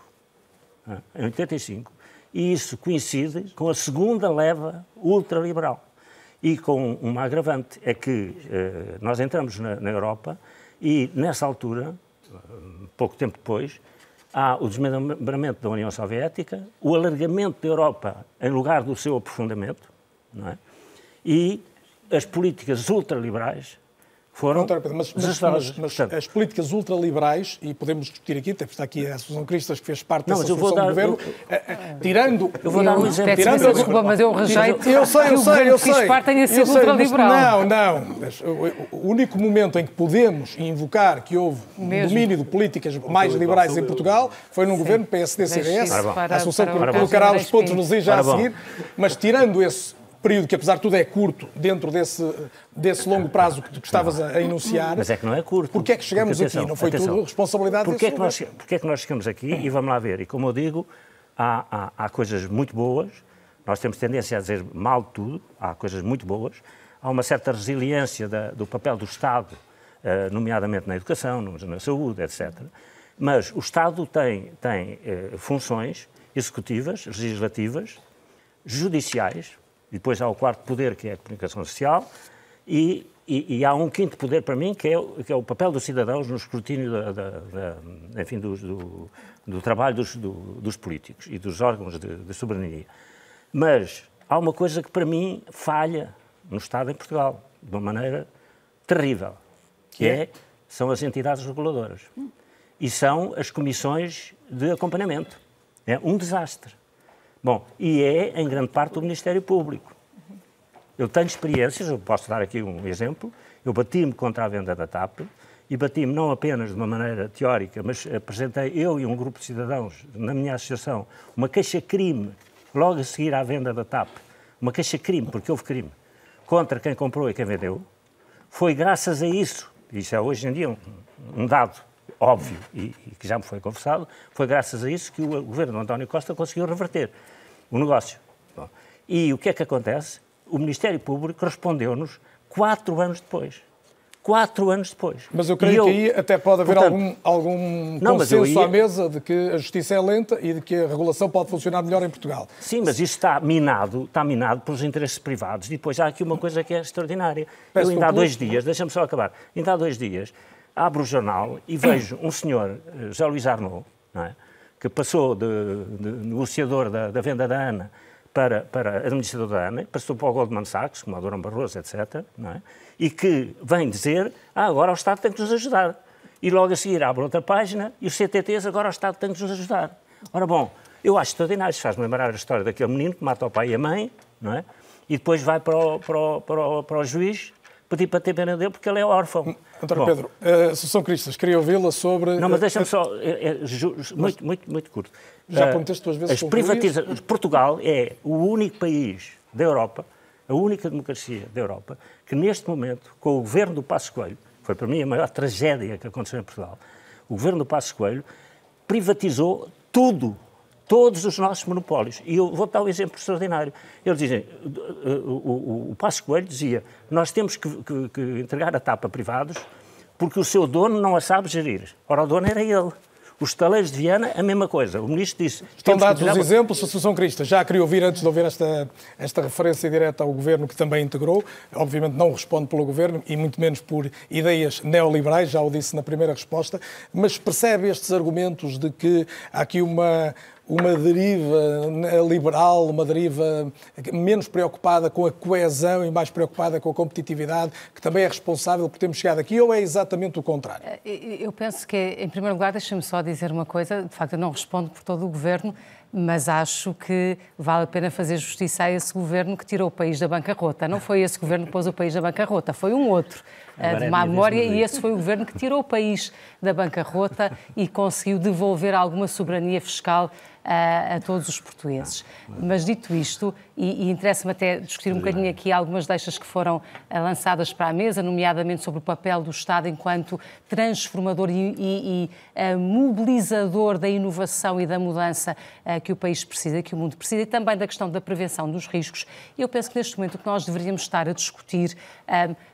S: em 85, e isso coincide com a segunda leva ultraliberal. E com uma agravante, é que eh, nós entramos na, na, Europa e, nessa altura, pouco tempo depois, há o desmembramento da União Soviética, o alargamento da Europa em lugar do seu aprofundamento, é? e as políticas ultraliberais foram. Não,
B: mas, mas, mas, mas as políticas ultraliberais, e podemos discutir aqui, até está aqui a Associação Cristas, que fez parte não, dessa solução dar, do governo, eu, eh, eh, tirando.
N: Eu vou dar um exemplo. Tirando, desculpa, mas eu rejeito
B: eu sei, eu sei, eu sei,
N: que parte tenha sido ultraliberal.
B: Não, não. O único momento em que podemos invocar que houve um domínio de políticas mais liberais em Portugal foi num governo PSD-CDS. A Associação colocará os pontos nos i já a seguir, mas tirando esse período que, apesar de tudo, é curto dentro desse, desse longo prazo que, que estavas a, enunciar.
S: Mas é que não é curto.
B: Porquê é que chegamos atenção, aqui? Não foi atenção. tudo responsabilidade
S: porquê é que nós, Porquê é que nós chegamos aqui? E vamos lá ver. E como eu digo, há, há, há coisas muito boas, nós temos tendência a dizer mal de tudo, há coisas muito boas, há uma certa resiliência da, do papel do Estado, uh, nomeadamente na educação, na saúde, etc. Mas o Estado tem, tem uh, funções executivas, legislativas, judiciais, depois há o quarto poder, que é a comunicação social, e, e, e, há um quinto poder para mim, que é, que é o papel dos cidadãos no escrutínio da, da, da enfim, do, do, do, trabalho dos, do, dos políticos e dos órgãos de, de, soberania. Mas há uma coisa que para mim falha no Estado em Portugal, de uma maneira terrível, que é, é são as entidades reguladoras. E são as comissões de acompanhamento. É um desastre. Bom, e é, em grande parte, o Ministério Público. Eu tenho experiências, eu posso dar aqui um exemplo. Eu bati-me contra a venda da TAP e bati-me não apenas de uma maneira teórica, mas apresentei eu e um grupo de cidadãos na minha associação uma queixa-crime logo a seguir à venda da TAP. Uma queixa-crime, porque houve crime, contra quem comprou e quem vendeu. Foi graças a isso, isso é hoje em dia um, um dado óbvio e, e, que já me foi confessado, foi graças a isso que o governo de António Costa conseguiu reverter o negócio. Bom, e o que é que acontece? O Ministério Público respondeu-nos quatro anos depois. Quatro anos depois.
B: Mas eu creio eu, que aí até pode haver portanto, algum, algum não, consenso ia... à mesa de que a justiça é lenta e de que a regulação pode funcionar melhor em Portugal.
S: Sim, mas isso está minado, está minado pelos interesses privados. E depois há aqui uma coisa que é extraordinária. Peço eu ainda há dois dias, deixa-me só acabar, ainda há dois dias, abro o jornal e vejo um senhor, eh, José Luís Arnaud, é? que passou de, de negociador da, da, venda da ANA para, para administrador da ANA, passou para o Goldman Sachs, como a Dona Barroso, etc., é? e que vem dizer, ah, agora o Estado tem que nos ajudar. e logo a seguir abre outra página e os CTTs agora o Estado tem que nos ajudar. Ora bom, eu acho extraordinário, faz-me lembrar a história daquele menino que mata o pai e a mãe, não é? E depois vai para o, para o, para o, para o juiz pedir para ter pena dele porque ele é órfão.
B: Doutor Pedro, uh, Associação Cristas, queria ouvi-la sobre...
S: Não, mas deixa-me só, é, é, muito, muito, muito curto.
B: Já prometeste duas vezes
S: As privatiza... Portugal é o único país da Europa, a única democracia da Europa, que neste momento, com o governo do Passo Coelho, foi para mim a maior tragédia que aconteceu em Portugal, o governo do Passo Coelho privatizou tudo, todos os nossos monopólios. E eu vou dar um exemplo extraordinário. Eles dizem, o, o, o Passo Coelho dizia, nós temos que, que, que entregar a tapa a privados porque o seu dono não a sabe gerir. Ora, o dono era ele. Os estaleiros de Viana, a mesma coisa. O ministro disse...
B: Estão dados os exemplos, a Associação Crista. Já queria ouvir, antes de ouvir esta, esta referência direta ao Governo, que também integrou. Obviamente não responde pelo Governo e muito menos por ideias neoliberais, já o disse na primeira resposta. Mas percebe estes argumentos de que há aqui uma, uma deriva liberal, uma deriva menos preocupada com a coesão e mais preocupada com a competitividade, que também é responsável por termos chegado aqui, ou é exatamente o contrário?
N: Eh, eu penso que, em primeiro lugar, deixa-me só dizer uma coisa, de facto eu não respondo por todo o Governo, mas acho que vale a pena fazer justiça a esse governo que tirou o país da bancarrota. Não foi esse governo que pôs o país da bancarrota, foi um outro, Agora de é má é memória, e esse foi o governo que tirou o país da bancarrota e conseguiu devolver alguma soberania fiscal a, a todos os portugueses. Mas dito isto, e, e interessa-me até discutir um bocadinho aqui algumas deixas que foram uh, lançadas para a mesa, nomeadamente sobre o papel do Estado enquanto transformador e, e, e uh, mobilizador da inovação e da mudança uh, que o país precisa, que o mundo precisa, e também da questão da prevenção dos riscos. Eu penso que neste momento o que nós deveríamos estar a discutir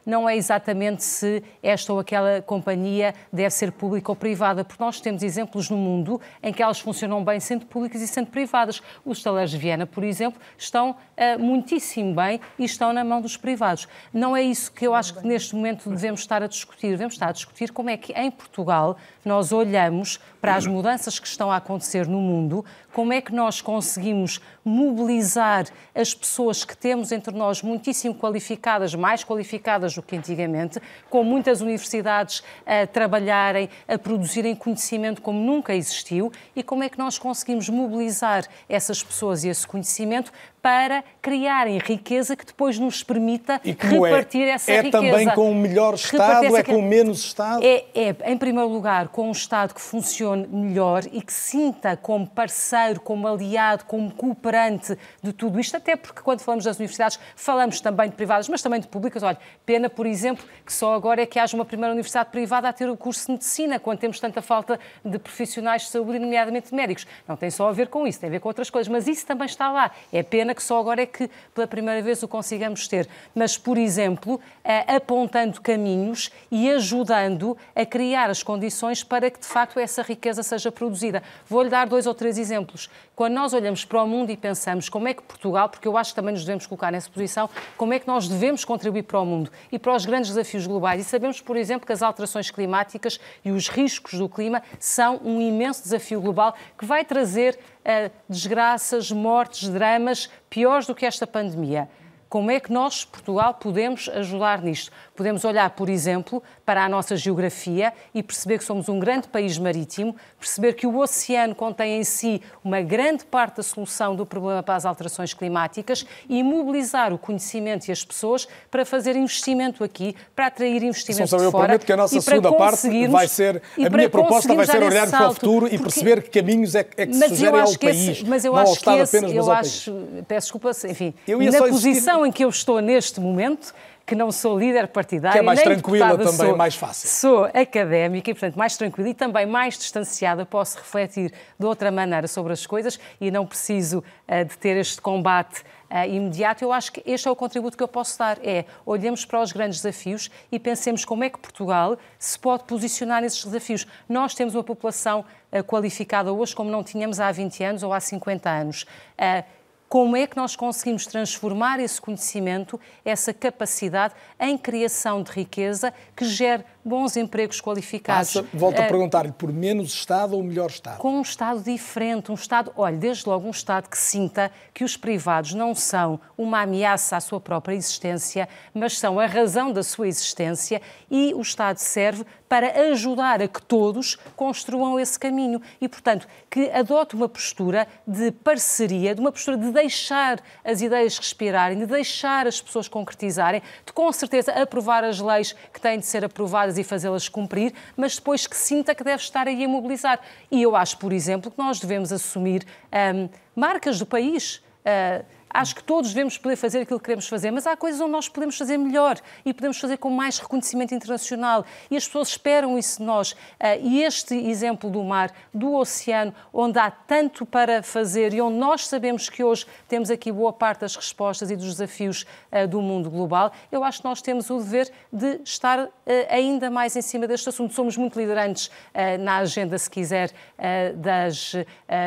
N: não é exatamente se esta ou aquela companhia deve ser pública ou privada, porque nós temos exemplos no mundo em que elas funcionam bem sendo públicas e sendo privadas. Os estaleiros de Viena, por exemplo, estão uh, muitíssimo bem e estão na mão dos privados. Não é isso que eu acho que neste momento devemos estar a discutir. Devemos estar a discutir como é que em Portugal nós olhamos para as mudanças que estão a acontecer no mundo, como é que nós conseguimos mobilizar as pessoas que temos entre nós muitíssimo qualificadas, mais qualificadas do que antigamente, com muitas universidades a trabalharem, a produzirem conhecimento como nunca existiu? E como é que nós conseguimos mobilizar essas pessoas e esse conhecimento para criarem riqueza que depois nos permita é? repartir
B: é?
N: essa
B: é
N: riqueza.
B: É também com o melhor Estado, é com menos Estado?
N: É, é, em primeiro lugar, com um Estado que funcione melhor e que sinta como parceiro, como aliado, como cooperante de tudo isto, até porque quando falamos das universidades falamos também de privadas, mas também de públicas. Olha, pena, por exemplo, que só agora é que haja uma primeira universidade privada a ter o curso de medicina, quando temos tanta falta de profissionais de saúde, nomeadamente de médicos. Não tem só a ver com isso, tem a ver com outras coisas, mas isso também está lá. É pena que só agora é que pela primeira vez o consigamos ter. Mas, por exemplo, apontando caminhos e ajudando a criar as condições para que, de facto, essa riqueza seja produzida. Vou-lhe dar dois ou três exemplos. Quando nós olhamos para o mundo e pensamos como é que Portugal, porque eu acho que também nos devemos colocar nessa posição, como é que nós devemos contribuir para o mundo e para os grandes desafios globais. E sabemos, por exemplo, que as alterações climáticas e os riscos do clima são um imenso desafio global que vai trazer uh, desgraças, mortes, dramas piores do que esta pandemia. Como é que nós, Portugal, podemos ajudar nisto? Podemos olhar, por exemplo, para a nossa geografia e perceber que somos um grande país marítimo, perceber que o oceano contém em si uma grande parte da solução do problema para as alterações climáticas e mobilizar o conhecimento e as pessoas para fazer investimento aqui, para atrair investimento
B: São,
N: de
B: eu
N: fora.
B: Eu prometo que a nossa segunda parte vai ser, a minha proposta vai ser olhar para o futuro e perceber que caminhos é, é que se sugerem ao país,
N: esse, mas eu
B: não
N: acho
B: ao Estado
N: que esse,
B: apenas, mas
N: eu
B: ao
N: acho,
B: país.
N: Peço desculpa, enfim, na
B: só
N: em que eu estou neste momento, que não sou líder partidário,
B: que é mais
N: nem
B: tranquila também,
N: sou,
B: mais fácil.
N: Sou académica e, portanto, mais tranquila e também mais distanciada, posso refletir de outra maneira sobre as coisas e não preciso uh, de ter este combate uh, imediato. Eu acho que este é o contributo que eu posso dar, é olhemos para os grandes desafios e pensemos como é que Portugal se pode posicionar nesses desafios. Nós temos uma população uh, qualificada hoje como não tínhamos há 20 anos ou há 50 anos como é que nós conseguimos transformar esse conhecimento, essa capacidade, em criação de riqueza que gere bons empregos qualificados.
B: Passa, volto a
N: uh,
B: perguntar-lhe, por menos Estado ou melhor Estado?
N: Com um Estado diferente, um Estado, olha, desde logo um Estado que sinta que os privados não são uma ameaça à sua própria existência, mas são a razão da sua existência e o Estado serve para ajudar a que todos construam esse caminho e, portanto, que adote uma postura de parceria, de uma postura de deixar as ideias respirarem, de deixar as pessoas concretizarem, de com certeza aprovar as leis que têm de ser aprovadas e fazê-las cumprir, mas depois que sinta que deve estar aí a mobilizar. E eu acho, por exemplo, que nós devemos assumir hum, marcas do país. Uh, Acho que todos devemos poder fazer aquilo que queremos fazer, mas há coisas onde nós podemos fazer melhor e podemos fazer com mais reconhecimento internacional. E as pessoas esperam isso de nós. Ah, e este exemplo do mar, do oceano, onde há tanto para fazer e onde nós sabemos que hoje temos aqui boa parte das respostas e dos desafios ah, do mundo global, eu acho que nós temos o dever de estar ah, ainda mais em cima deste assunto. Somos muito liderantes na agenda, se quiser, das,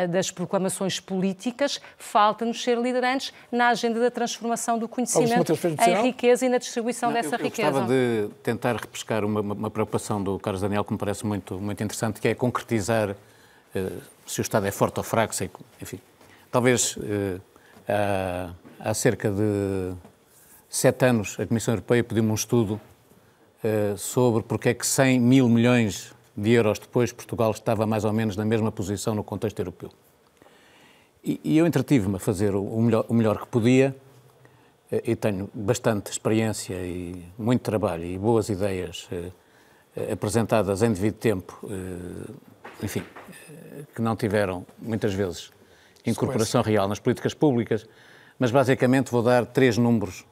N: das proclamações políticas. Falta-nos ser liderantes na agenda da transformação do conhecimento em riqueza e na distribuição
P: Não,
N: dessa
P: eu, eu
N: riqueza.
P: gostava de tentar repescar uma, uma, preocupação do Carlos Daniel que me parece muito, muito interessante, que é concretizar uh, se o Estado é forte ou fraco, sei, enfim. Talvez uh, há, há, cerca de sete anos a Comissão Europeia pediu-me um estudo uh, sobre porque é que 100 mil milhões de euros depois Portugal estava mais ou menos na mesma posição no contexto europeu. E, e eu entretive-me a fazer o melhor, o melhor que podia eh, e tenho bastante experiência e muito trabalho e boas ideias eh, eh, apresentadas em devido tempo, enfim, que não tiveram muitas vezes incorporação real nas políticas públicas, mas basicamente vou dar três números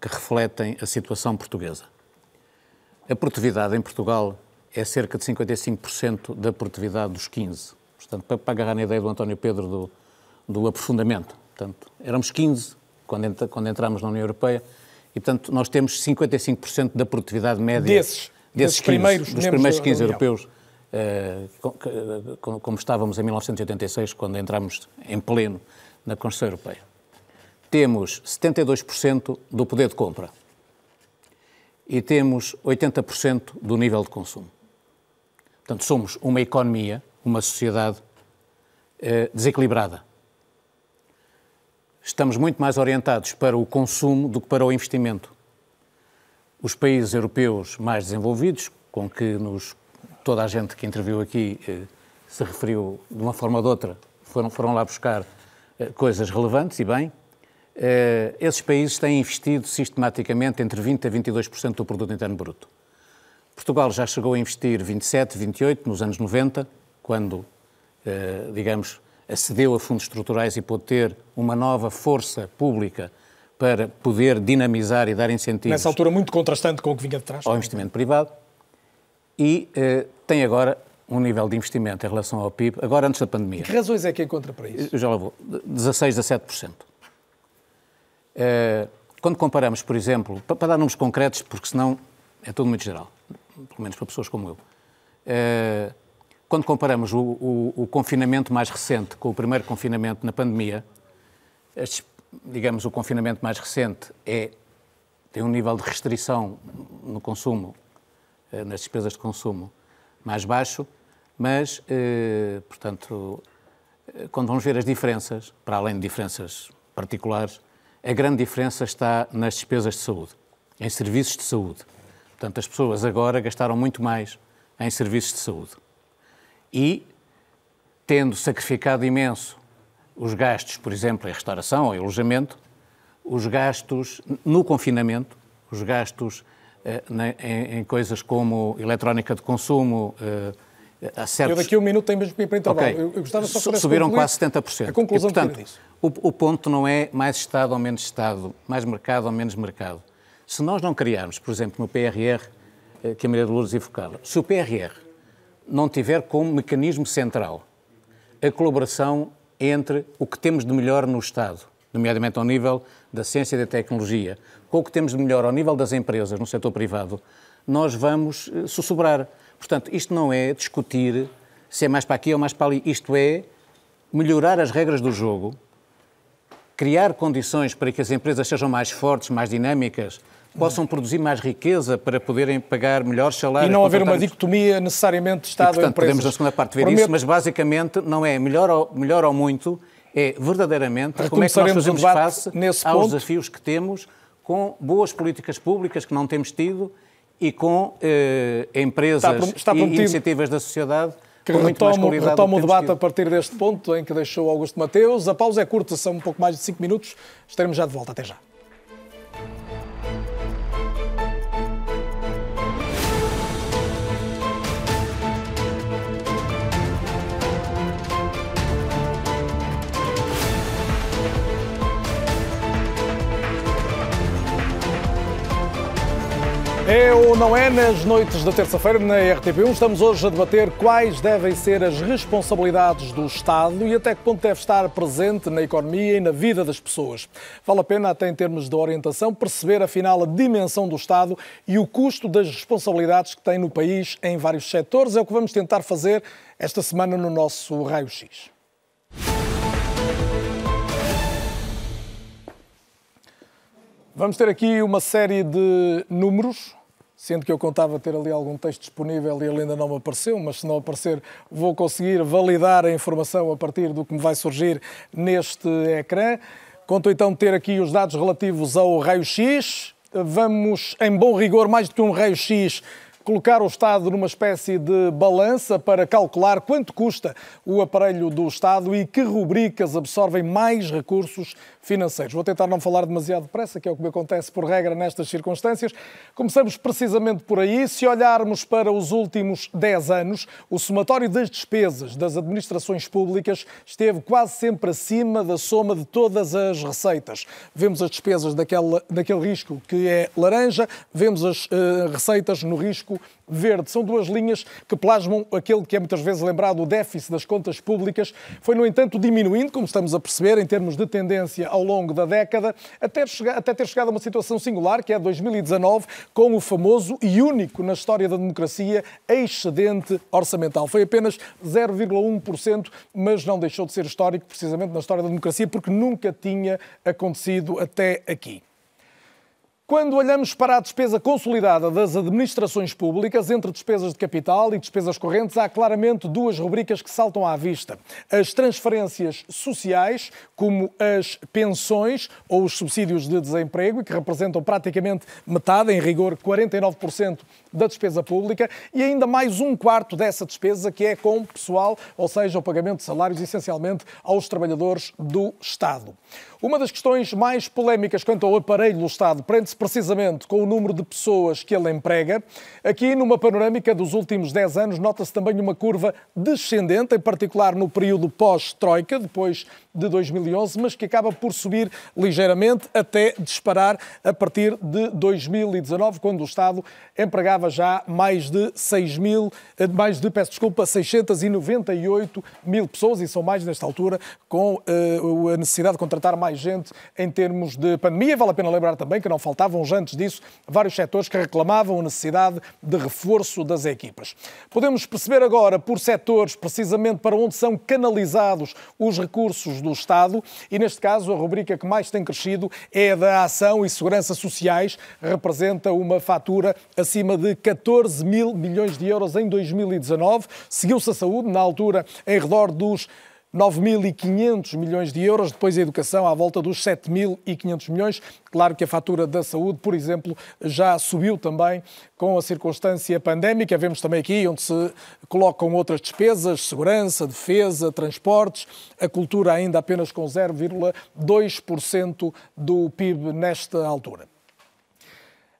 P: que refletem a situação portuguesa. A produtividade em Portugal é cerca de 55% da produtividade dos 15. Portanto, para, para agarrar na ideia do António Pedro do, do aprofundamento. Portanto, éramos 15 quando, entra, quando entramos na União Europeia e, portanto, nós temos 55% da produtividade média
B: desses, desses 15, primeiros,
P: dos primeiros 15 europeus, eh, como, como estávamos em 1986, quando entramos em pleno na Constituição Europeia. Temos 72% do poder de compra e temos 80% do nível de consumo. Portanto, somos uma economia, uma sociedade eh, desequilibrada estamos muito mais orientados para o consumo do que para o investimento. Os países europeus mais desenvolvidos, com que nos, toda a gente que interviu aqui eh, se referiu de uma forma ou de outra, foram, foram lá buscar eh, coisas relevantes e bem, eh, esses países têm investido sistematicamente entre 20% a 22% do produto interno bruto. Portugal já chegou a investir 27, 28 nos anos 90, quando, eh, digamos, acedeu a fundos estruturais e pôde ter uma nova força pública para poder dinamizar e dar incentivos.
B: Nessa altura, muito contrastante com o que vinha de trás.
P: Ao investimento privado. E eh, tem agora um nível de investimento em relação ao PIB, agora antes da pandemia.
B: Que razões é que encontra para isso?
P: Eu já lá vou. 16 a 7%. Eh, quando comparamos, por exemplo, para, para dar números concretos, porque senão é tudo muito geral, pelo menos para pessoas como eu. Eh, quando comparamos o, o, o, confinamento mais recente com o primeiro confinamento na pandemia, este, digamos, o confinamento mais recente é, tem um nível de restrição no consumo, eh, nas despesas de consumo, mais baixo, mas, eh, portanto, eh, quando vamos ver as diferenças, para além de diferenças particulares, a grande diferença está nas despesas de saúde, em serviços de saúde. Portanto, as pessoas agora gastaram muito mais em serviços de saúde e, tendo sacrificado imenso os gastos, por exemplo, em restauração ou em alojamento, os gastos no confinamento, os gastos eh, em, em, coisas como eletrónica de consumo, eh,
B: a certos... Eu daqui a um minuto tenho mesmo para intervalo. Okay. Eu, eu gostava só
P: Subiram quase 70%. A conclusão e, portanto, o, o ponto não é mais Estado ou menos Estado, mais mercado ou menos mercado. Se nós não criarmos, por exemplo, no PRR, eh, que a Maria de Lourdes evocava, se o PRR não tiver como mecanismo central a colaboração entre o que temos de melhor no Estado, nomeadamente ao nível da ciência e da tecnologia, com o que temos de melhor ao nível das empresas no setor privado, nós vamos eh, sussurrar. Portanto, isto não é discutir se é mais para aqui ou mais para ali, isto é melhorar as regras do jogo, criar condições para que as empresas sejam mais fortes, mais dinâmicas, possam produzir mais riqueza para poderem pagar melhores salários.
B: E não haver uma dicotomia necessariamente Estado
P: e, portanto,
B: empresas.
P: podemos na segunda parte ver Prometo... isso, mas basicamente não é melhor ou, melhor ou muito, é verdadeiramente como é que nós fazemos face aos ponto. desafios que temos com boas políticas públicas que não temos tido e com eh, empresas está, está e iniciativas da sociedade
B: que retomo, retomo o debate tido. a partir deste ponto em que deixou Augusto Mateus. A pausa é curta, são um pouco mais de 5 minutos. Estaremos já de volta. Até já. É ou não é? Nas noites da terça-feira, na RTP1, estamos hoje a debater quais devem ser as responsabilidades do Estado e até que ponto deve estar presente na economia e na vida das pessoas. Vale a pena, até em termos de orientação, perceber afinal a dimensão do Estado e o custo das responsabilidades que tem no país em vários setores. É o que vamos tentar fazer esta semana no nosso Raio-X. Vamos ter aqui uma série de números sendo que eu contava ter ali algum texto disponível e ele ainda não me apareceu, mas se não aparecer vou conseguir validar a informação a partir do que me vai surgir neste ecrã. Conto então ter aqui os dados relativos ao raio-x. Vamos, em bom rigor, mais do que um raio-x, colocar o Estado numa espécie de balança para calcular quanto custa o aparelho do Estado e que rubricas absorvem mais recursos financeiros. Vou tentar não falar demasiado depressa, que é o que me acontece por regra nestas circunstâncias. Começamos precisamente por aí. Se olharmos para os últimos 10 anos, o somatório das despesas das administrações públicas esteve quase sempre acima da soma de todas as receitas. Vemos as despesas daquele, daquele risco que é laranja, vemos as uh, receitas no risco verde. São duas linhas que plasmam aquele que é muitas vezes lembrado o déficit das contas públicas. Foi, no entanto, diminuindo, como estamos a perceber, em termos de tendência ao longo da década, até, chegar, até ter chegado a uma situação singular, que é 2019, com o famoso e único na história da democracia excedente orçamental. Foi apenas 0,1%, mas não deixou de ser histórico, precisamente na história da democracia, porque nunca tinha acontecido até aqui. Quando olhamos para a despesa consolidada das administrações públicas, entre despesas de capital e despesas correntes, há claramente duas rubricas que saltam à vista. As transferências sociais, como as pensões ou os subsídios de desemprego, que representam praticamente metade, em rigor 49% da despesa pública, e ainda mais um quarto dessa despesa que é com pessoal, ou seja, o pagamento de salários essencialmente aos trabalhadores do Estado. Uma das questões mais polémicas quanto ao aparelho do Estado prende-se precisamente com o número de pessoas que ele emprega. Aqui, numa panorâmica dos últimos 10 anos, nota-se também uma curva descendente, em particular no período pós-Troika, depois de 2011, mas que acaba por subir ligeiramente até disparar a partir de 2019, quando o Estado empregava já mais de 6 mil, eh, mais de, peço desculpa, 698 mil pessoas, e são mais nesta altura, com uh, a necessidade de contratar mais gente em termos de pandemia. Vale a pena lembrar também que não faltavam já antes disso vários setores que reclamavam a necessidade de reforço das equipas. Podemos perceber agora por setores precisamente para onde são canalizados os recursos do Estado e neste caso a rubrica que mais tem crescido é a da ação e segurança sociais, representa uma fatura acima de 14 mil milhões de euros em 2019. Seguiu-se a saúde, na altura em redor dos 9.500 milhões de euros, depois a educação à volta dos 7.500 milhões. Claro que a fatura da saúde, por exemplo, já subiu também com a circunstância pandémica. Vemos também aqui onde se colocam outras despesas, segurança, defesa, transportes, a cultura ainda apenas com 0,2% do PIB nesta altura.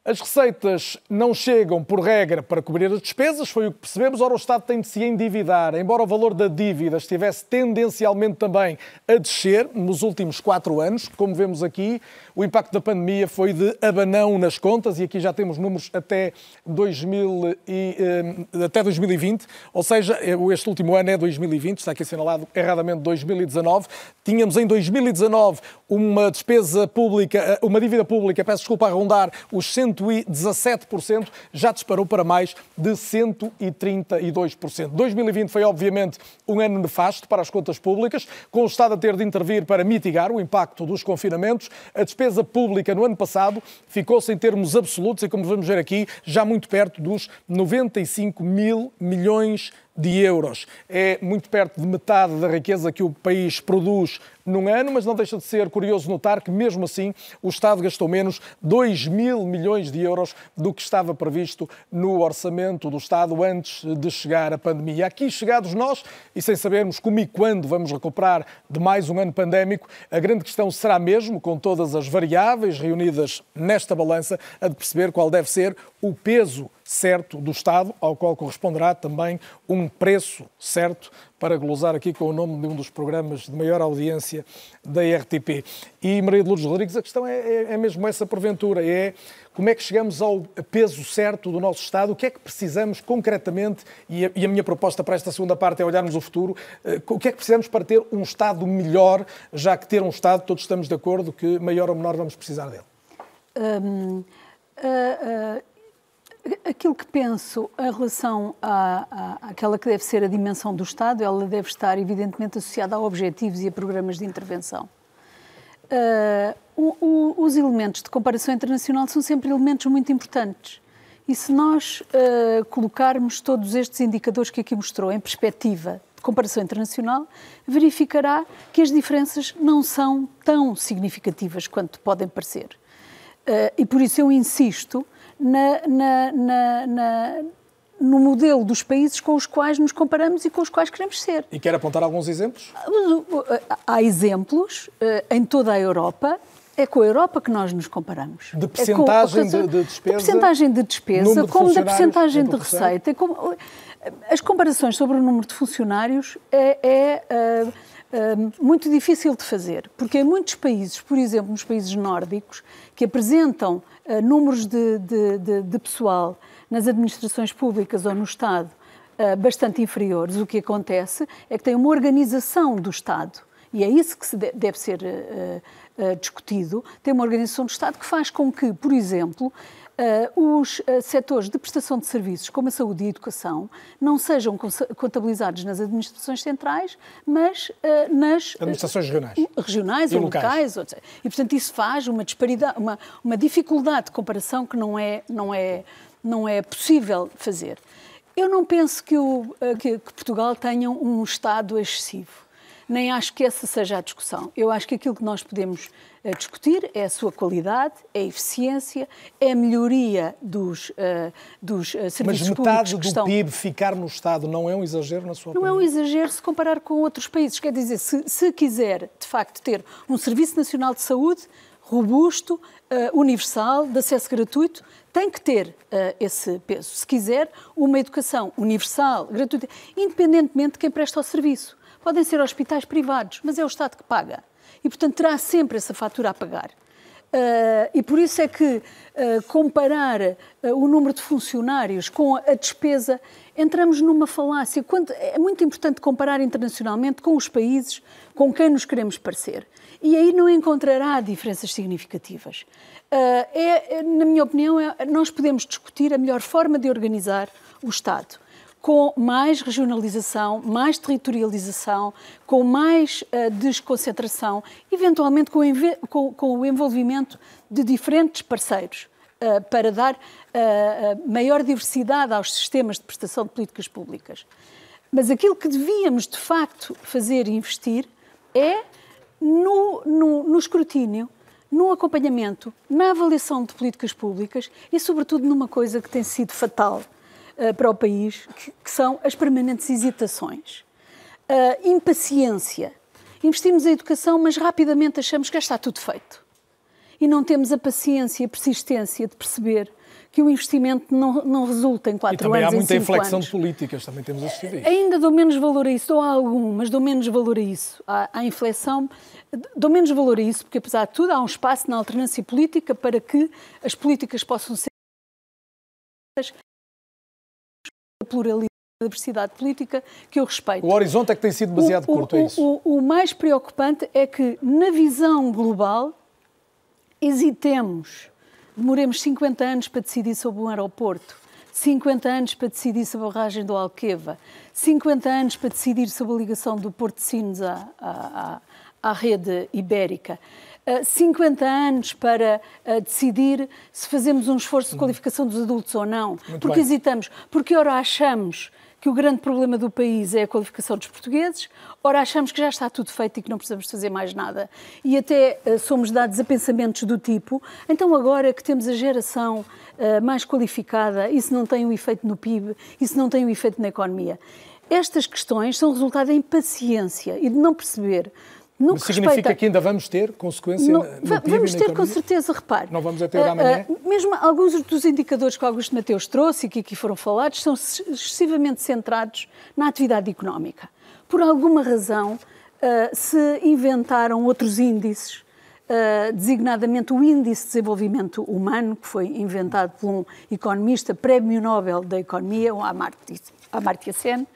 B: As receitas não chegam, por regra, para cobrir as despesas, foi o que percebemos. Ora, o Estado tem de se endividar. Embora o valor da dívida estivesse tendencialmente também a descer nos últimos quatro anos, como vemos aqui, o impacto da pandemia foi de abanão nas contas, e aqui já temos números até, 2000 e, eh, até 2020, ou seja, este último ano é 2020, está aqui assinalado erradamente 2019. Tínhamos em 2019 uma despesa pública, uma dívida pública, peço desculpa, a rondar os 117%, já disparou para mais de 132%. 2020 foi, obviamente, um ano nefasto para as contas públicas, com o Estado a ter de intervir para mitigar o impacto dos confinamentos. A despesa pública no ano passado ficou-se em termos absolutos e, como vamos ver aqui, já muito perto dos 95 mil milhões de euros. É muito perto de metade da riqueza que o país produz num ano, mas não deixa de ser curioso notar que, mesmo assim, o Estado gastou menos 2 mil milhões de euros do que estava previsto no orçamento do Estado antes de chegar a pandemia. Aqui, chegados nós, e sem sabermos como e quando vamos recuperar de mais um ano pandémico, a grande questão será mesmo, com todas as variáveis reunidas nesta balança, a de perceber qual deve ser o peso certo do Estado, ao qual corresponderá também um preço certo para glosar aqui com o nome de um dos programas de maior audiência da RTP. E Maria de Lourdes Rodrigues, a questão é, é, é, mesmo essa porventura, é como é que chegamos ao peso certo do nosso Estado, o que é que precisamos concretamente, e a, e a minha proposta para esta segunda parte é olharmos o futuro, uh, o que é que precisamos para ter um Estado melhor, já que ter um Estado, todos estamos de acordo que maior ou menor vamos precisar dele? Uh,
Q: uh, Aquilo que penso em relação à, à, àquela que deve ser a dimensão do Estado, ela deve estar evidentemente associada a objetivos e a programas de intervenção. Uh, o, o, os elementos de comparação internacional são sempre elementos muito importantes. E se nós uh, colocarmos todos estes indicadores que aqui mostrou em perspectiva de comparação internacional, verificará que as diferenças não são tão significativas quanto podem parecer. Uh, e por isso eu insisto na, na, na, no modelo dos países com os quais nos comparamos e com os quais queremos ser.
B: E quer apontar alguns exemplos?
Q: Há exemplos eh, em toda a Europa. É com a Europa que nós nos comparamos.
B: De percentagem é com, de, de, despesa?
Q: De percentagem de despesa, como da percentagem de receita. Como, as comparações sobre o número de funcionários é, é uh, uh, muito difícil de fazer, porque em muitos países, por exemplo, nos países nórdicos, que apresentam uh, números de, de, de, de, pessoal nas administrações públicas ou no Estado uh, bastante inferiores, o que acontece é que tem uma organização do Estado, e é isso que deve ser uh, discutido, tem uma organização do Estado que faz com que, por exemplo, os uh, setores de prestação de serviços, como a saúde e a educação, não sejam contabilizados nas administrações centrais, mas uh, nas
B: administrações regionais,
Q: regionais
B: e
Q: ou locais. locais e, portanto, isso faz uma disparidade, uma, uma dificuldade de comparação que não é, não é, não é possível fazer. Eu não penso que, o, que, que Portugal tenha um Estado excessivo nem acho que essa seja a discussão. Eu acho que aquilo que nós podemos uh, discutir é a sua qualidade, é a eficiência, é a melhoria dos, uh, dos uh, serviços
B: públicos. Mas metade
Q: do
B: estão... PIB ficar no Estado não é um exagero na sua
Q: Não
B: opinião?
Q: é um exagero se comparar com outros países. Quer dizer, se, se quiser, de facto, ter um Serviço Nacional de Saúde robusto, universal, de acesso gratuito, tem que ter uh, esse peso. Se quiser, uma educação universal, gratuita, independentemente de quem presta o serviço. Podem ser hospitais privados, mas é o Estado que paga. E, portanto, terá sempre essa fatura a pagar. Uh, e por isso é que uh, comparar uh, o número de funcionários com a despesa, entramos numa falácia. Quando, é muito importante comparar internacionalmente com os países com quem nos queremos parecer. E aí não encontrará diferenças significativas. É, é, na minha opinião, é, nós podemos discutir a melhor forma de organizar o Estado com mais regionalização, mais territorialização, com mais uh, desconcentração, eventualmente com, com, com, o envolvimento de diferentes parceiros, uh, para dar uh, maior diversidade aos sistemas de prestação de políticas públicas. Mas aquilo que devíamos, de facto, fazer e investir é no, no, no escrutínio, no acompanhamento, na avaliação de políticas públicas e, sobretudo, numa coisa que tem sido fatal uh, para o país, que, que, são as permanentes hesitações. Uh, impaciência. Investimos em educação, mas rapidamente achamos que já está tudo feito. E não temos a paciência e a persistência de perceber que o investimento não, não resulta em quatro
B: anos. E também
Q: anos,
B: há muita inflexão anos. de políticas, também temos assistido isso.
Q: Ainda dou menos valor a isso, dou a algum, mas dou menos valor a isso. À, à inflexão, dou menos valor a isso, porque apesar de tudo há um espaço na alternância política para que as políticas possam ser pluralidade diversidade política que eu respeito.
B: O horizonte é que tem sido demasiado
Q: o,
B: curto, é isso?
Q: O, o, o mais preocupante é que, na visão global, hesitemos, demoremos 50 anos para decidir sobre um aeroporto, 50 anos para decidir sobre a barragem do Alqueva, 50 anos para decidir sobre a ligação do Porto de Sines à, à, à rede ibérica. 50 anos para decidir se fazemos um esforço de qualificação dos adultos ou não.
B: Muito
Q: porque
B: bem.
Q: hesitamos. Porque ora achamos que o grande problema do país é a qualificação dos portugueses, ora achamos que já está tudo feito e que não precisamos de fazer mais nada. E até uh, somos dados a pensamentos do tipo, então agora que temos a geração uh, mais qualificada, isso não tem um efeito no PIB, isso não tem um efeito na economia. Estas questões são resultado da impaciência e de não perceber no
B: Mas
Q: que
B: significa
Q: respeita...
B: que ainda vamos ter consequência
Q: Não,
B: no
Q: va-
B: PIB
Q: vamos ter com certeza, repare.
B: Não vamos a ter
Q: Ah,
B: amanhã?
Q: ah, mesmo alguns dos indicadores que o Augusto Mateus trouxe e que aqui foram falados são excessivamente centrados na atividade económica. Por alguma razão, ah, se inventaram outros índices, designadamente o Índice de Desenvolvimento Humano, que foi inventado por um economista, Prémio Nobel da Economia, o Amartya Sen,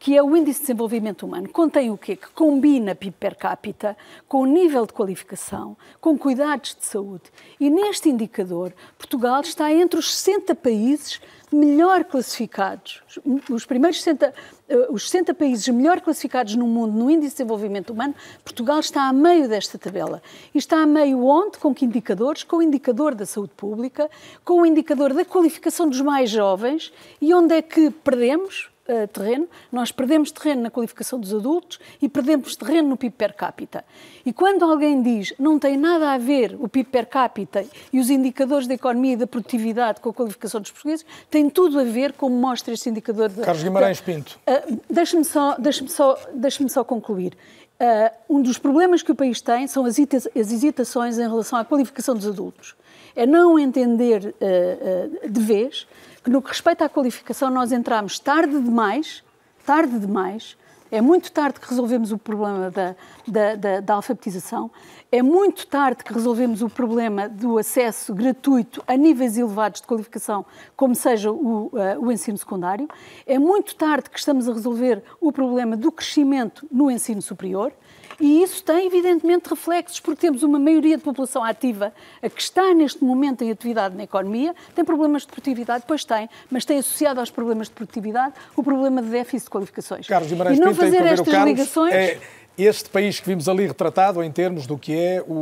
Q: que é o Índice de Desenvolvimento Humano. Contém o quê? Que combina PIB per capita com o nível de qualificação, com cuidados de saúde. E neste indicador, Portugal está entre os 60 países melhor classificados, os primeiros 60, eh, os 60 países melhor classificados no mundo no Índice de Desenvolvimento Humano, Portugal está a meio desta tabela. E está a meio onde? Com que indicadores? Com o indicador da saúde pública, com o indicador da qualificação dos mais jovens e onde é que perdemos? Uh, terreno, nós perdemos terreno na qualificação dos adultos e perdemos terreno no PIB per capita. E quando alguém diz não tem nada a ver o PIB per capita e os indicadores da economia e da produtividade com a qualificação dos portugueses, tem tudo a ver, como mostra este indicador. De,
B: Carlos Guimarães Pinto.
Q: Uh, Deixe-me só, deixe só, deixe só concluir. Uh, um dos problemas que o país tem são as, as hesitações em relação à qualificação dos adultos. É não entender uh, de vez que no que respeita à qualificação nós entramos tarde demais, tarde demais, é muito tarde que resolvemos o problema da, da, da, da alfabetização, é muito tarde que resolvemos o problema do acesso gratuito a níveis elevados de qualificação, como seja o, uh, o ensino secundário, é muito tarde que estamos a resolver o problema do crescimento no ensino superior. E isso tem, evidentemente, reflexos, porque temos uma maioria de população ativa a que está neste momento em atividade na economia, tem problemas de produtividade, pois tem, mas tem associado aos problemas de produtividade o problema de déficit de qualificações.
B: Carlos Guimarães
Q: e não
B: Pinto,
Q: fazer estas
B: Carlos.
Q: ligações.
B: É este país que vimos ali retratado em termos do que é o,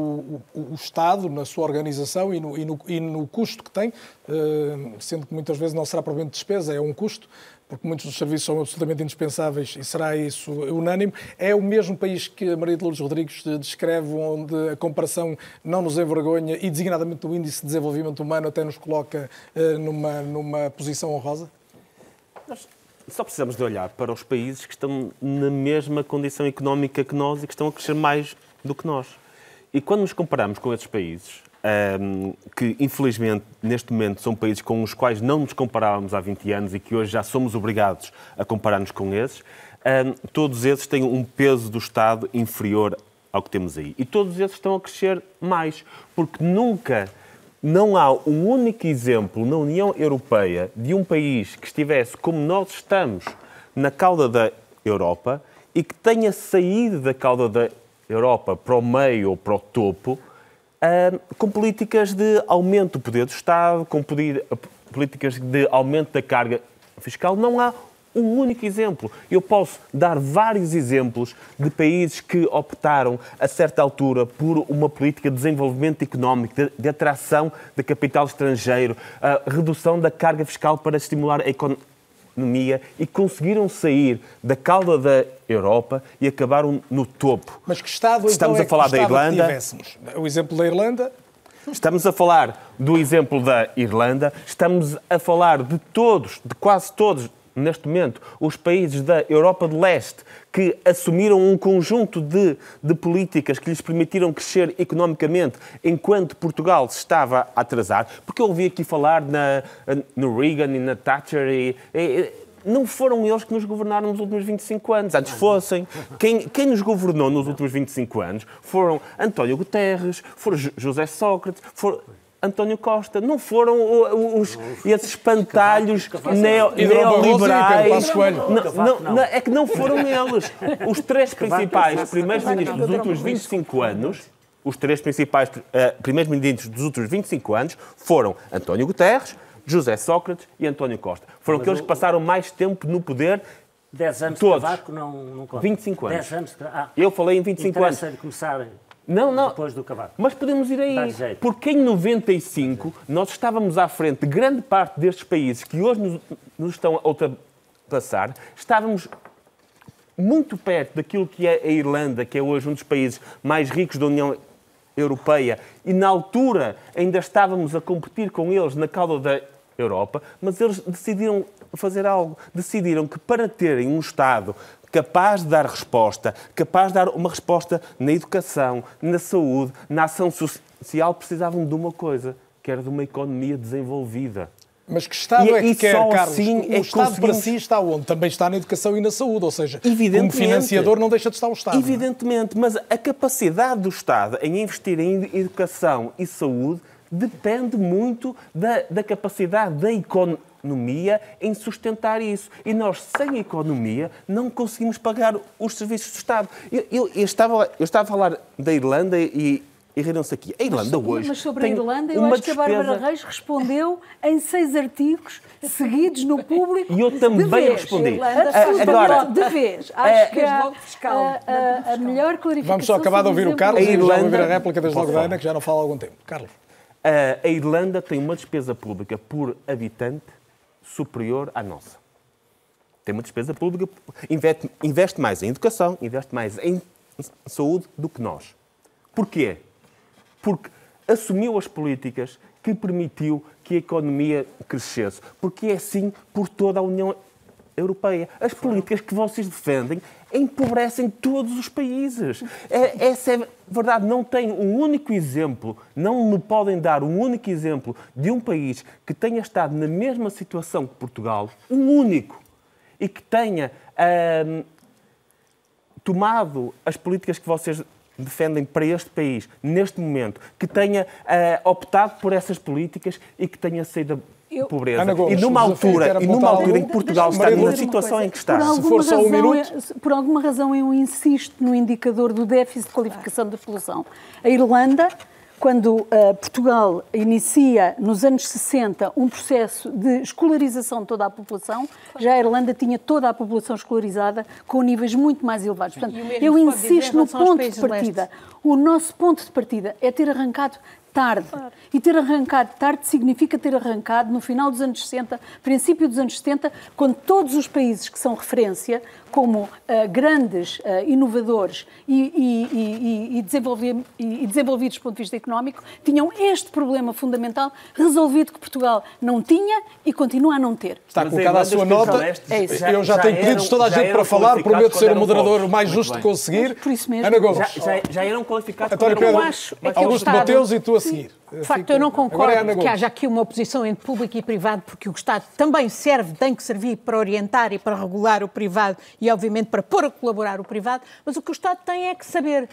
B: o- o Estado na sua organização e no, e no- e no custo que tem, eh, sendo que muitas vezes não será propriamente despesa, é um custo, porque muitos dos serviços são absolutamente indispensáveis e será isso unânime. É o mesmo país que a Maria de Lourdes Rodrigues descreve, onde a comparação não nos envergonha e, designadamente, o Índice de Desenvolvimento Humano até nos coloca eh, numa, numa posição honrosa?
R: Só precisamos de olhar para os países que estão na mesma condição económica que nós e que estão a crescer mais do que nós. E quando nos comparamos com esses países, ahm, que infelizmente neste momento são países com os quais não nos comparávamos há 20 anos e que hoje já somos obrigados a comparar-nos com esses, ahm, todos esses têm um peso do Estado inferior ao que temos aí. E todos esses estão a crescer mais, porque nunca não há um único exemplo na União Europeia de um país que estivesse como nós estamos na cauda da Europa e que tenha saído da cauda da Europa para o meio ou para o topo com políticas de aumento do poder do Estado, com políticas de aumento da carga fiscal. Não há um único exemplo. Eu posso dar vários exemplos de países que optaram, a certa altura, por uma política de desenvolvimento económico, de, de atração de capital estrangeiro, redução da carga fiscal para estimular a economia e conseguiram sair da cauda da Europa e acabaram no topo.
B: Mas que Estado
R: Estamos
B: então, é
R: a falar
B: que
R: da Irlanda.
B: O exemplo da Irlanda
R: Estamos a falar do exemplo da Irlanda, estamos a falar de todos, de quase todos, neste momento, os países da Europa de Leste que assumiram um conjunto de, de políticas que lhes permitiram crescer economicamente enquanto Portugal se estava a atrasar. Porque eu ouvi aqui falar na, no Reagan e na Thatcher e, e- não foram eles que nos governaram nos últimos 25 anos. Antes fossem. Quem, quem nos governou nos últimos 25 anos foram António Guterres, foram Jo- José Sócrates, foram António Costa, não foram os, esses espantalhos neo, neoliberais. Não, não, é que não foram eles. Os três principais
S: Cavaco,
R: primeiros-ministros dos últimos 25 anos, os três principais eh, primeiros-ministros dos últimos 25 anos foram António Guterres, José Sócrates e António Costa. Foram
S: Mas
R: aqueles
S: o-
R: que passaram mais tempo no poder
S: 10 anos
R: Todos.
S: de Cavaco não, não conta.
R: 25 anos.
S: 10 anos de... ah,
R: Eu falei em 25 anos.
S: de começar
R: Não, não.
S: depois do Cavaco.
R: Mas podemos ir aí. Porque em 95 nós estávamos à frente de grande parte destes países que hoje nos, nos estão a ultrapassar. Estávamos muito perto daquilo que é a Irlanda, que é hoje um dos países mais ricos da União Europeia, e na altura ainda estávamos a competir com eles na cauda da Europa, mas eles decidiram fazer algo. Decidiram que para terem um Estado capaz de dar resposta, capaz de dar uma resposta na educação, na saúde, na ação social, precisavam de uma coisa, que era de uma economia desenvolvida.
B: Mas que Estado
R: E-
B: é que quer,
R: só
B: Carlos?
R: assim
B: o
R: é que
B: Estado para
R: conseguimos-
B: si está onde? Também está na educação e na saúde, ou seja, como financiador não deixa de estar o Estado. é?
R: Evidentemente, mas a capacidade do Estado em investir em educação e saúde depende muito da, da capacidade da economia em sustentar isso. E nós, sem a economia, não conseguimos pagar os serviços do Estado. Eu, eu- eu estava, eu estava a falar da Irlanda e, e riram-se aqui. A Irlanda hoje.
Q: Mas sobre a Irlanda, eu acho que a Bárbara
R: despesa-
Q: Reis respondeu em seis artigos seguidos no público. (laughs)
R: E eu também
Q: de vez.
R: respondi.
Q: Irlanda,
R: Ah, agora-
Q: de vez.
R: Ah,
Q: Acho que a,
K: fiscal.
Q: a, a, a melhor clarificação.
B: Vamos só acabar de ouvir o Carlos
Q: exemplo-
B: e já
R: Irlanda-
B: ouvir a réplica desde logo da? Ana, que já não fala há algum tempo. Carlos.
R: A, Irlanda tem uma despesa pública por habitante superior à nossa. Tem uma despesa pública, investe, investe mais em educação, investe mais em saúde do que nós. Porquê? Porque assumiu as políticas que permitiu que a economia crescesse. Porque é assim por toda a União Europeia. As políticas que vocês defendem empobrecem todos os países. É- essa é verdade. Não tem um único exemplo, não me podem dar um único exemplo de um país que tenha estado na mesma situação que Portugal, um único, e que tenha ahm, tomado as políticas que vocês defendem para este país, neste momento, que tenha ah, optado por essas políticas e que tenha saído da pobreza.
B: Ana Gomes,
R: e numa altura, e numa altura em que Portugal está
B: dizer
R: na
B: uma
R: situação em que está.
Q: Por
B: Se
Q: alguma,
B: for só um
Q: razão,
B: minuto.
Q: eu- por alguma razão eu insisto no indicador do déficit de qualificação da população. A Irlanda, quando ah, Portugal inicia nos anos 60 um processo de escolarização de toda a população, já a Irlanda tinha toda a população escolarizada com níveis muito mais elevados. Portanto, eu insisto no ponto de partida. O nosso ponto de partida é ter arrancado tarde. E ter arrancado tarde significa ter arrancado no final dos anos 60, princípio dos anos 70, quando todos os países que são referência, como ah, grandes ah, inovadores e, e- e- desenvolvi- e- desenvolvidos do ponto de vista económico, tinham este problema fundamental resolvido que Portugal não tinha e continua a não ter.
B: Está
R: Mas
B: colocada a sua nota.
Q: É isso.
B: Eu já,
R: já
B: tenho pedidos de toda a gente para falar, prometo ser o moderador
R: povos.
B: mais
R: Muito
B: justo de
R: bem.
B: conseguir.
Q: Por isso mesmo.
B: Ana Gomes.
R: Já, já- já eram qualificados
B: António Pedro,
O: acho é que o
B: Augusto Mateus e tu a
O: De facto, eu não
B: é
O: concordo
B: Ana
O: que haja aqui uma oposição entre público e privado, porque o Estado também serve, tem que servir para orientar e para regular o privado e, obviamente, para pôr a colaborar o privado, mas o que o Estado tem é que saber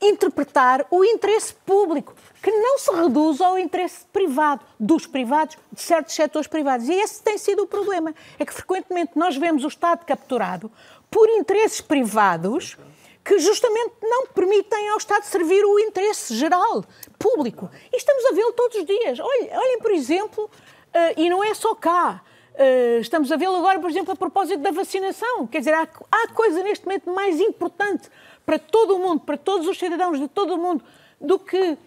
O: interpretar o interesse público, que não se reduz ao interesse privado, dos privados, de certos setores privados. E esse tem sido o problema. É que, frequentemente, nós vemos o Estado capturado por interesses privados que justamente não permitem ao Estado servir o interesse geral, público. E estamos a vê-lo todos os dias. Olhem, olhem por exemplo, eh, e não é só cá, eh, estamos a vê-lo agora, por exemplo, a propósito da vacinação. Quer dizer, há, há coisa neste momento mais importante para todo o mundo, para todos os cidadãos de todo o mundo, do que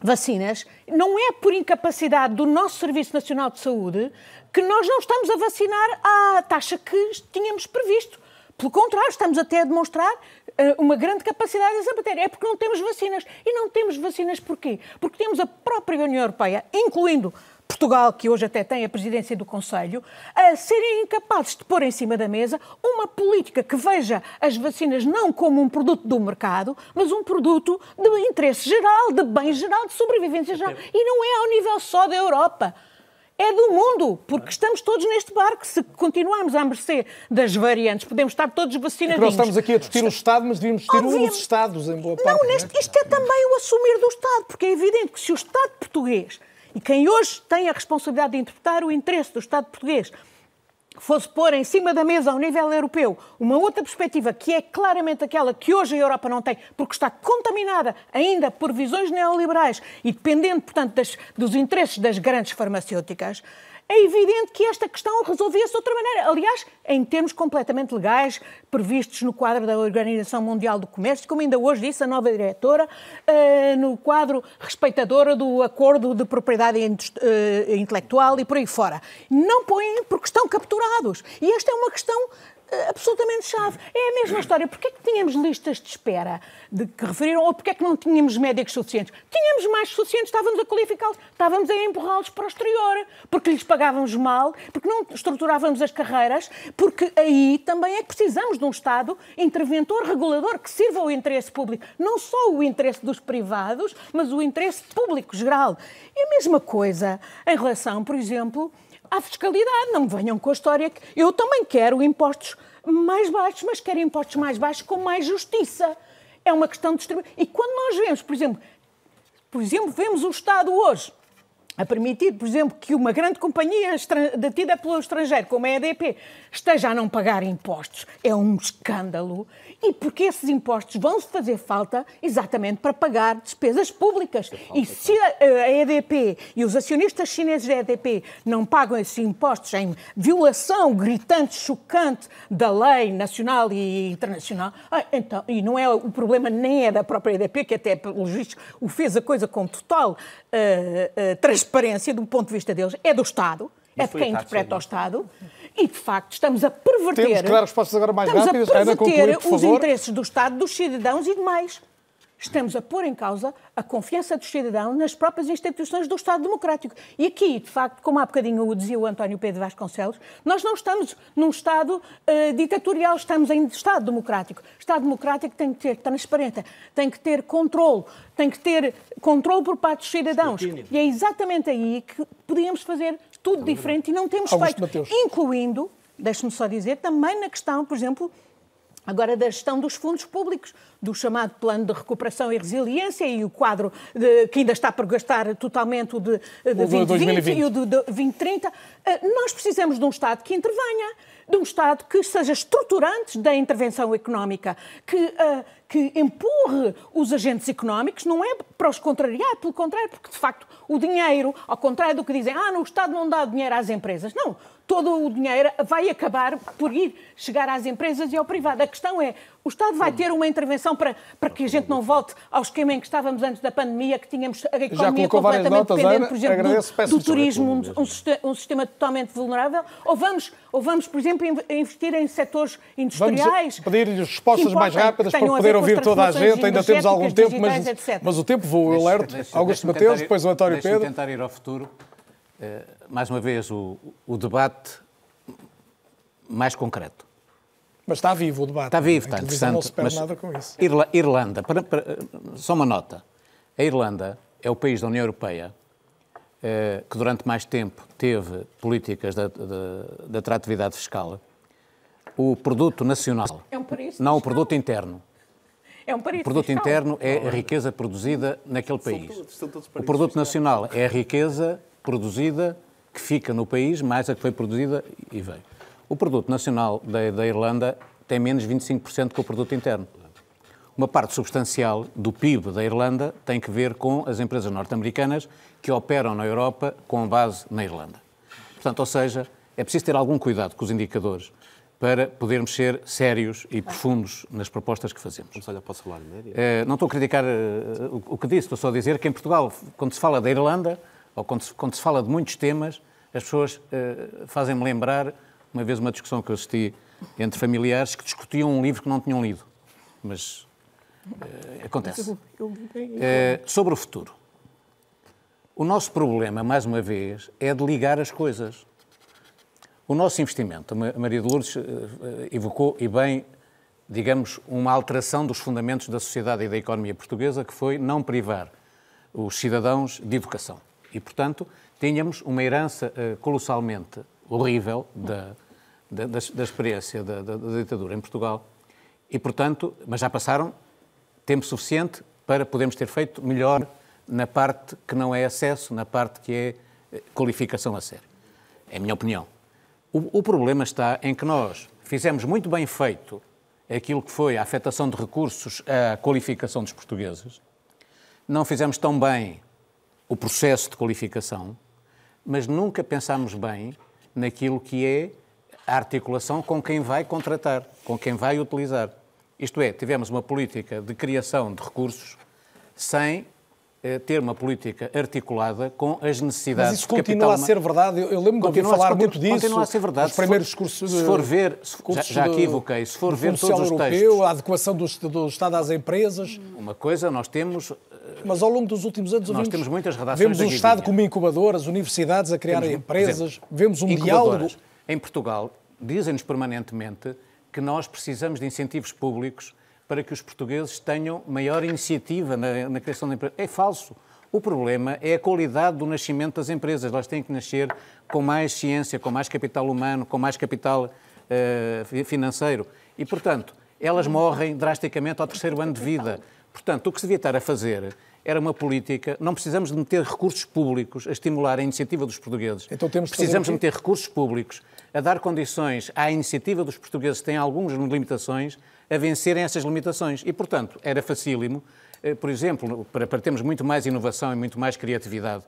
O: vacinas, não é por incapacidade do nosso Serviço Nacional de Saúde que nós não estamos a vacinar à taxa que tínhamos previsto. Pelo contrário, estamos até a demonstrar uma grande capacidade nessa matéria. É porque não temos vacinas. E não temos vacinas porquê? Porque temos a própria União Europeia, incluindo Portugal, que hoje até tem a presidência do Conselho, a serem incapazes de pôr em cima da mesa uma política que veja as vacinas não como um produto do mercado, mas um produto de interesse geral, de bem geral, de sobrevivência geral. E não é ao nível só da Europa. É do mundo, porque estamos todos neste barco. Se continuarmos à mercê das variantes, podemos estar todos
B: É
O: vacinadinhos.
B: nós estamos aqui a discutir o Estado, mas devíamos discutir
O: Obviamente.
B: os Estados em boa parte.
O: Não,
B: não é?
O: neste, isto é também o assumir do Estado, porque é evidente que se o Estado português e quem hoje tem a responsabilidade de interpretar o interesse do Estado português fosse pôr em cima da mesa ao nível europeu uma outra perspectiva que é claramente aquela que hoje a Europa não tem, porque está contaminada ainda por visões neoliberais e dependente, portanto, das, dos interesses das grandes farmacêuticas, é evidente que esta questão resolvia-se de outra maneira. Aliás, em termos completamente legais, previstos no quadro da Organização Mundial do Comércio, como ainda hoje disse a nova diretora, uh, no quadro respeitadora do acordo de propriedade uh, intelectual e por aí fora. Não põem porque estão capturados. E esta é uma questão eh, absolutamente chave. É a mesma história. Porquê é que tínhamos listas de espera de que referiram ou porquê é que não tínhamos médicos suficientes? Tínhamos mais suficientes, estávamos a qualificá-los, estávamos a empurrá-los para o exterior, porque lhes pagávamos mal, porque não estruturávamos as carreiras, porque aí também é que precisamos de um Estado interventor, regulador, que sirva ao interesse público. Não só o interesse dos privados, mas o interesse público geral. E a mesma coisa em relação, por exemplo, à fiscalidade. Não venham com a história que eu também quero impostos mais baixos, mas quero impostos mais baixos com mais justiça. É uma questão de distribuição. E quando nós vemos, por exemplo, por exemplo, vemos o Estado hoje a permitir, por exemplo, que uma grande companhia detida pelo estrangeiro, como a EDP, esteja a não pagar impostos, é um escândalo e porque esses impostos vão fazer falta exatamente para pagar despesas públicas. E se a EDP e os acionistas chineses da EDP não pagam esses impostos em violação gritante, chocante da lei nacional e internacional, ah, então, e não é o problema nem é da própria EDP, que até, pelos vistos, o fez a coisa com total uh, uh, transparência do ponto de vista deles, é do Estado, é de quem interpreta o Estado. E, de facto, estamos a perverter...
B: Temos que dar respostas agora mais
O: estamos
B: rápidas.
O: a perverter concluir, os interesses do Estado, dos cidadãos e demais. Estamos a pôr em causa a confiança do cidadão nas próprias instituições do Estado Democrático. E aqui, de facto, como há bocadinho o dizia o António Pedro Vasconcelos, nós não estamos num Estado uh, ditatorial, estamos em Estado Democrático. Estado Democrático tem que ter transparência, tem que ter controle, tem que ter controle por parte dos cidadãos. E é exatamente aí que podíamos fazer tudo diferente e não temos Augusto feito, Mateus. incluindo, deixe-me só dizer, também na questão, por exemplo, agora da gestão dos fundos públicos, do chamado Plano de Recuperação e Resiliência e o quadro de, que ainda está por gastar totalmente o de, de 2020 e o de, de 2030. Eh, nós precisamos de um Estado que intervenha, de um Estado que seja estruturante da intervenção económica, que, uh, que empurre os agentes económicos, não é para os contrariar, pelo contrário, porque de facto o dinheiro, ao contrário do que dizem, ah, no Estado não dá dinheiro às empresas. Não, todo o dinheiro vai acabar por ir chegar às empresas e ao privado. A questão é, o Estado vai ter uma intervenção para, para que a gente não volte ao esquema em que estávamos antes da pandemia, que tínhamos a economia completamente notas, dependente, por exemplo, Agradeço, do, do turismo, um, um, sistema, um, sistema totalmente vulnerável, ou vamos, ou vamos, por exemplo, investir em setores industriais...
B: pedir-lhes respostas mais rápidas para poder ouvir toda a gente, ainda temos algum tempo, mas, mas o tempo voa, eu alerto. Augusto Mateus, depois o António Pedro.
P: tentar ir ao futuro. Uh, mais uma vez, o, o debate mais concreto.
B: Mas está vivo o debate.
P: Está vivo, está interessante.
B: Não se perde nada com isso.
P: Irla Irlanda, para, para, só uma nota. A Irlanda é o país da União Europeia eh, que durante mais tempo teve políticas de, de, de atratividade fiscal. O produto nacional,
O: é um
P: não o produto interno.
O: É um
P: o produto
O: fiscal.
P: interno é a riqueza produzida naquele país. São todos, são todos o produto nacional é a riqueza produzida que fica no país, mais a que foi produzida e veio. O produto nacional da, da Irlanda tem menos 25% que o produto interno. Uma parte substancial do PIB da Irlanda tem que ver com as empresas norte-americanas que operam na Europa com base na Irlanda. Portanto, ou seja, é preciso ter algum cuidado com os indicadores para podermos ser sérios e profundos nas propostas que fazemos.
R: Vamos olhar para o salário médio.
P: Uh, não estou a criticar o, o, que disse, estou só a dizer que em Portugal, quando se fala da Irlanda, ou quando se, quando se fala de muitos temas, as pessoas uh, fazem-me lembrar uma vez uma discussão que eu assisti entre familiares que discutiam um livro que não tinham lido. Mas uh, acontece. Uh, sobre o futuro. O nosso problema, mais uma vez, é de ligar as coisas. O nosso investimento, a Maria de Lourdes evocou, e bem, digamos, uma alteração dos fundamentos da sociedade e da economia portuguesa, que foi não privar os cidadãos de educação. E, portanto, tínhamos uma herança colossalmente horrível da, da, da, da experiência da, da, ditadura em Portugal. E, portanto, mas já passaram tempo suficiente para podermos ter feito melhor na parte que não é acesso, na parte que é eh, qualificação a sério. É a minha opinião. O, o problema está em que nós fizemos muito bem feito aquilo que foi a afetação de recursos à qualificação dos portugueses, não fizemos tão bem o processo de qualificação, mas nunca pensámos bem naquilo que é a articulação com quem vai contratar, com quem vai utilizar. Isto é, tivemos uma política de criação de recursos sem eh, ter uma política articulada com as necessidades
B: Mas isso continua a ser verdade. Eu, lembro de ouvir falar muito disso.
P: Continua a ser verdade.
B: Os primeiros discursos.
P: Se for ver, já, já aqui evoquei, se for ver todos os
B: europeu,
P: textos.
B: A adequação do, do Estado às empresas.
P: Uma coisa, nós temos.
B: Mas ao longo dos últimos anos
P: nós
B: vimos,
P: temos muitas redações
B: vemos o Estado como incubador, as universidades a criar
P: Temos,
B: empresas,
P: exemplo,
B: vemos um
P: incubadoras.
B: diálogo.
P: Em Portugal, dizem-nos permanentemente que nós precisamos de incentivos públicos para que os portugueses tenham maior iniciativa na, na criação de empresas. É falso. O problema é a qualidade do nascimento das empresas. Elas têm que nascer com mais ciência, com mais capital humano, com mais capital fi- financeiro. E, portanto, elas morrem drasticamente ao terceiro ano de vida. Portanto, o que se devia estar a fazer era uma política. Não precisamos de meter recursos públicos a estimular a iniciativa dos portugueses.
B: Então temos que
P: precisamos de meter recursos públicos a dar condições à iniciativa dos portugueses que têm algumas limitações a vencerem essas limitações. E, portanto, era facílimo, eh, por exemplo, para, para termos muito mais inovação e muito mais criatividade,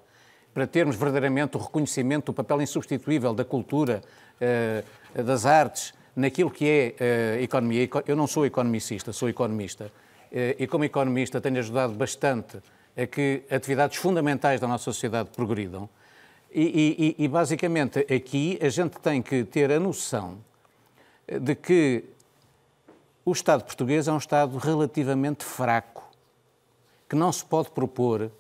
P: para termos verdadeiramente o reconhecimento do papel insubstituível da cultura, eh, das artes, naquilo que é eh, economia. Eco- Eu não sou economicista, sou economista. Eh, E como economista tenho ajudado bastante a que atividades fundamentais da nossa sociedade progridam. E, e- e, basicamente aqui a gente tem que ter a noção de que o Estado português é um Estado relativamente fraco, que não se pode propor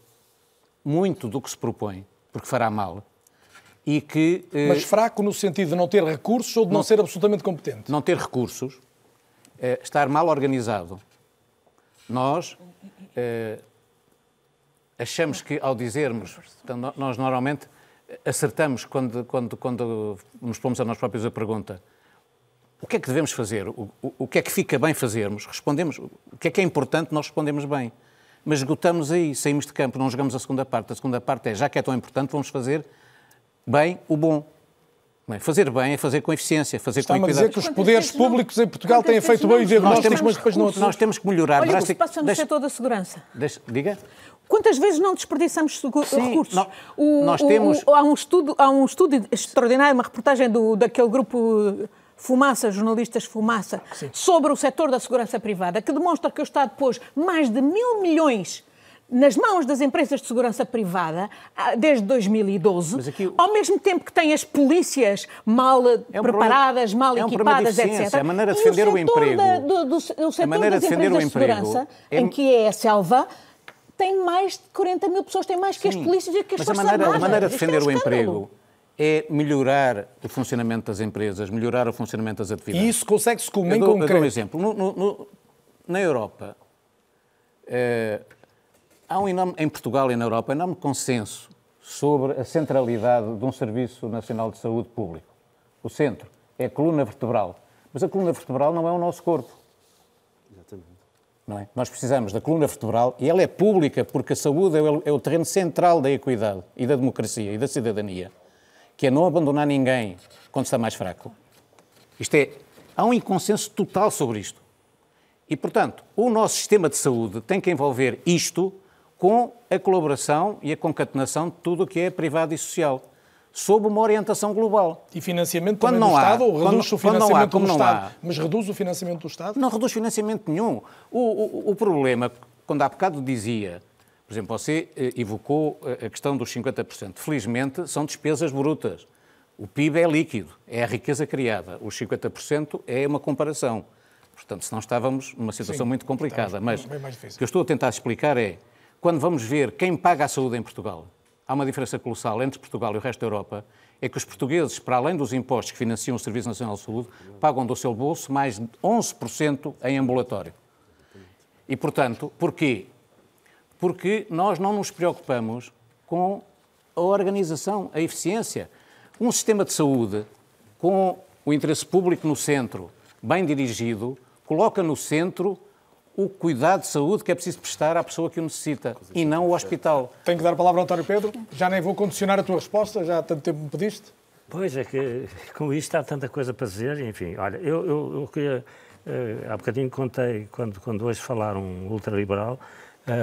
P: muito do que se propõe, porque fará mal, e que. eh,
B: Mas fraco no sentido de não ter recursos ou de não, ser absolutamente competente?
P: não ter recursos, eh, estar mal organizado. Nós eh, achamos que ao dizermos, então, nós normalmente acertamos quando, quando, quando nos pomos a nós próprios a pergunta o que é que devemos fazer, o, o, o que é que fica bem fazermos, respondemos, o que é que é importante, nós respondemos bem. Mas esgotamos aí, saímos de campo, não jogamos a segunda parte. A segunda parte é, já que é tão importante, vamos fazer bem o bom. Não é? Fazer bem é fazer com eficiência, fazer
B: Está-me
P: com
B: a
P: equidade.
B: dizer que os poderes públicos em Portugal têm feito bem o
P: Nós
B: diagnóstico,
P: temos,
B: mas depois não
P: nós temos que melhorar
O: Olha o que se
P: drastic-
O: passa no
P: deixa-
O: setor da segurança.
P: deixa- diga.
O: Quantas vezes não desperdiçamos
P: Sim,
O: recursos?
P: nó-
O: O-
P: nós
O: o-
P: temos-
O: o- há, um estudo, há um estudo extraordinário, uma reportagem do, daquele grupo Fumaça, jornalistas Fumaça, sobre o setor da segurança privada, que demonstra que o Estado pôs mais de mil milhões nas mãos das empresas de segurança privada ah, desde 2012, ao mesmo tempo que tem as polícias mal eh,
P: É um
O: preparadas,
P: problema-
O: mal
P: é um problema de
O: equipadas, etc.
P: é a maneira de defender o
O: setor
P: emprego.
O: da- do, do, o setor
P: maneira
O: das
P: de defender o
O: empresas de
P: emprego
O: segurança,
P: é-
O: em que é a selva, tem mais de 40 mil pessoas, tem mais que as
P: Sim,
O: polícias e que as
P: Mas a
O: Forças
P: maneira, a
O: Armadas.
P: maneira de
O: Isto é um
P: defender o emprego é melhorar o funcionamento das empresas, melhorar o funcionamento das atividades.
B: E isso consegue-se como
P: Eu
B: em
P: dou, eu dou um
B: concreto?
P: exemplo. No- no- no- na Europa, eh, há um enorme, em Portugal e na Europa, um enorme consenso sobre a centralidade de um Serviço Nacional de Saúde Público. O centro é a coluna vertebral. Mas a coluna vertebral não é o nosso corpo. Não é? Nós precisamos da coluna vertebral e ela é pública porque a saúde é o, é o terreno central da equidade e da democracia e da cidadania, que é não abandonar ninguém quando está mais fraco. Isto é, há um consenso total sobre isto. E, portanto, o nosso sistema de saúde tem que envolver isto com a colaboração e a concatenação de tudo o que é privado e social, sob uma orientação global.
B: E financiamento
P: Quando não
B: do
P: há,
B: Estado? Ou reduz o
P: há,
B: financiamento
P: como
B: do Estado?
P: há.
B: Mas reduz o financiamento do Estado?
P: Não reduz financiamento nenhum. O, o- o problema, quando há bocado dizia, por exemplo, você eh, evocou eh, a questão dos 50%. Felizmente, são despesas brutas. O PIB é líquido, é a riqueza criada. Os 50% é uma comparação. Portanto, senão estávamos numa situação
B: Sim,
P: muito complicada. Mas o que eu estou a tentar explicar é, quando vamos ver quem paga a saúde em Portugal, há uma diferença colossal entre Portugal e o resto da Europa, é que os portugueses, para além dos impostos que financiam o Serviço Nacional de Saúde, pagam do seu bolso mais de 11% em ambulatório. E, portanto, porquê? Porque nós não nos preocupamos com a organização, a eficiência. Um sistema de saúde com o interesse público no centro, bem dirigido, coloca no centro o cuidado de saúde que é preciso prestar à pessoa que o necessita e não o hospital.
B: Tenho que dar a palavra ao António Pedro. Já nem vou condicionar a tua resposta, já há tanto tempo me pediste.
S: Pois é que (laughs) com isto há tanta coisa para dizer, enfim, olha, eu, eu, eu queria, uh, há bocadinho contei, quando, quando hoje falaram um ultraliberal,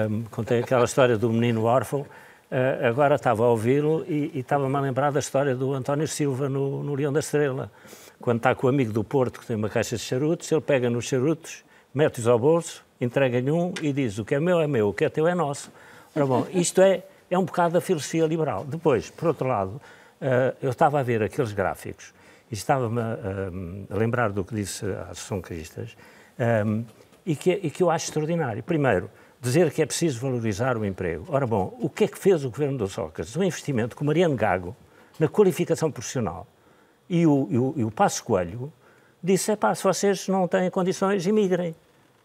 S: um, contei aquela história do menino órfão, uh, agora estava a ouvi-lo e, e estava-me a lembrar da história do António Silva no, no Leão da Estrela, quando está com o amigo do Porto que tem uma caixa de charutos, ele pega nos charutos, mete-os ao bolso, entrega-lhe um e diz o que é meu é meu, o que é teu é nosso. Ora bom, isto é, é um bocado da filosofia liberal. Depois, por outro lado, uh, eu estava a ver aqueles gráficos e estava-me a, lembrar do que disse a Associação Cristas um, e, que, e que eu acho extraordinário. Primeiro, dizer que é preciso valorizar o emprego. Ora bom, o que é que fez o governo do Sócrates? Um investimento com Mariano Gago na qualificação profissional e o, e o, e o Passo Coelho disse, é pá, se vocês não têm condições, imigrem.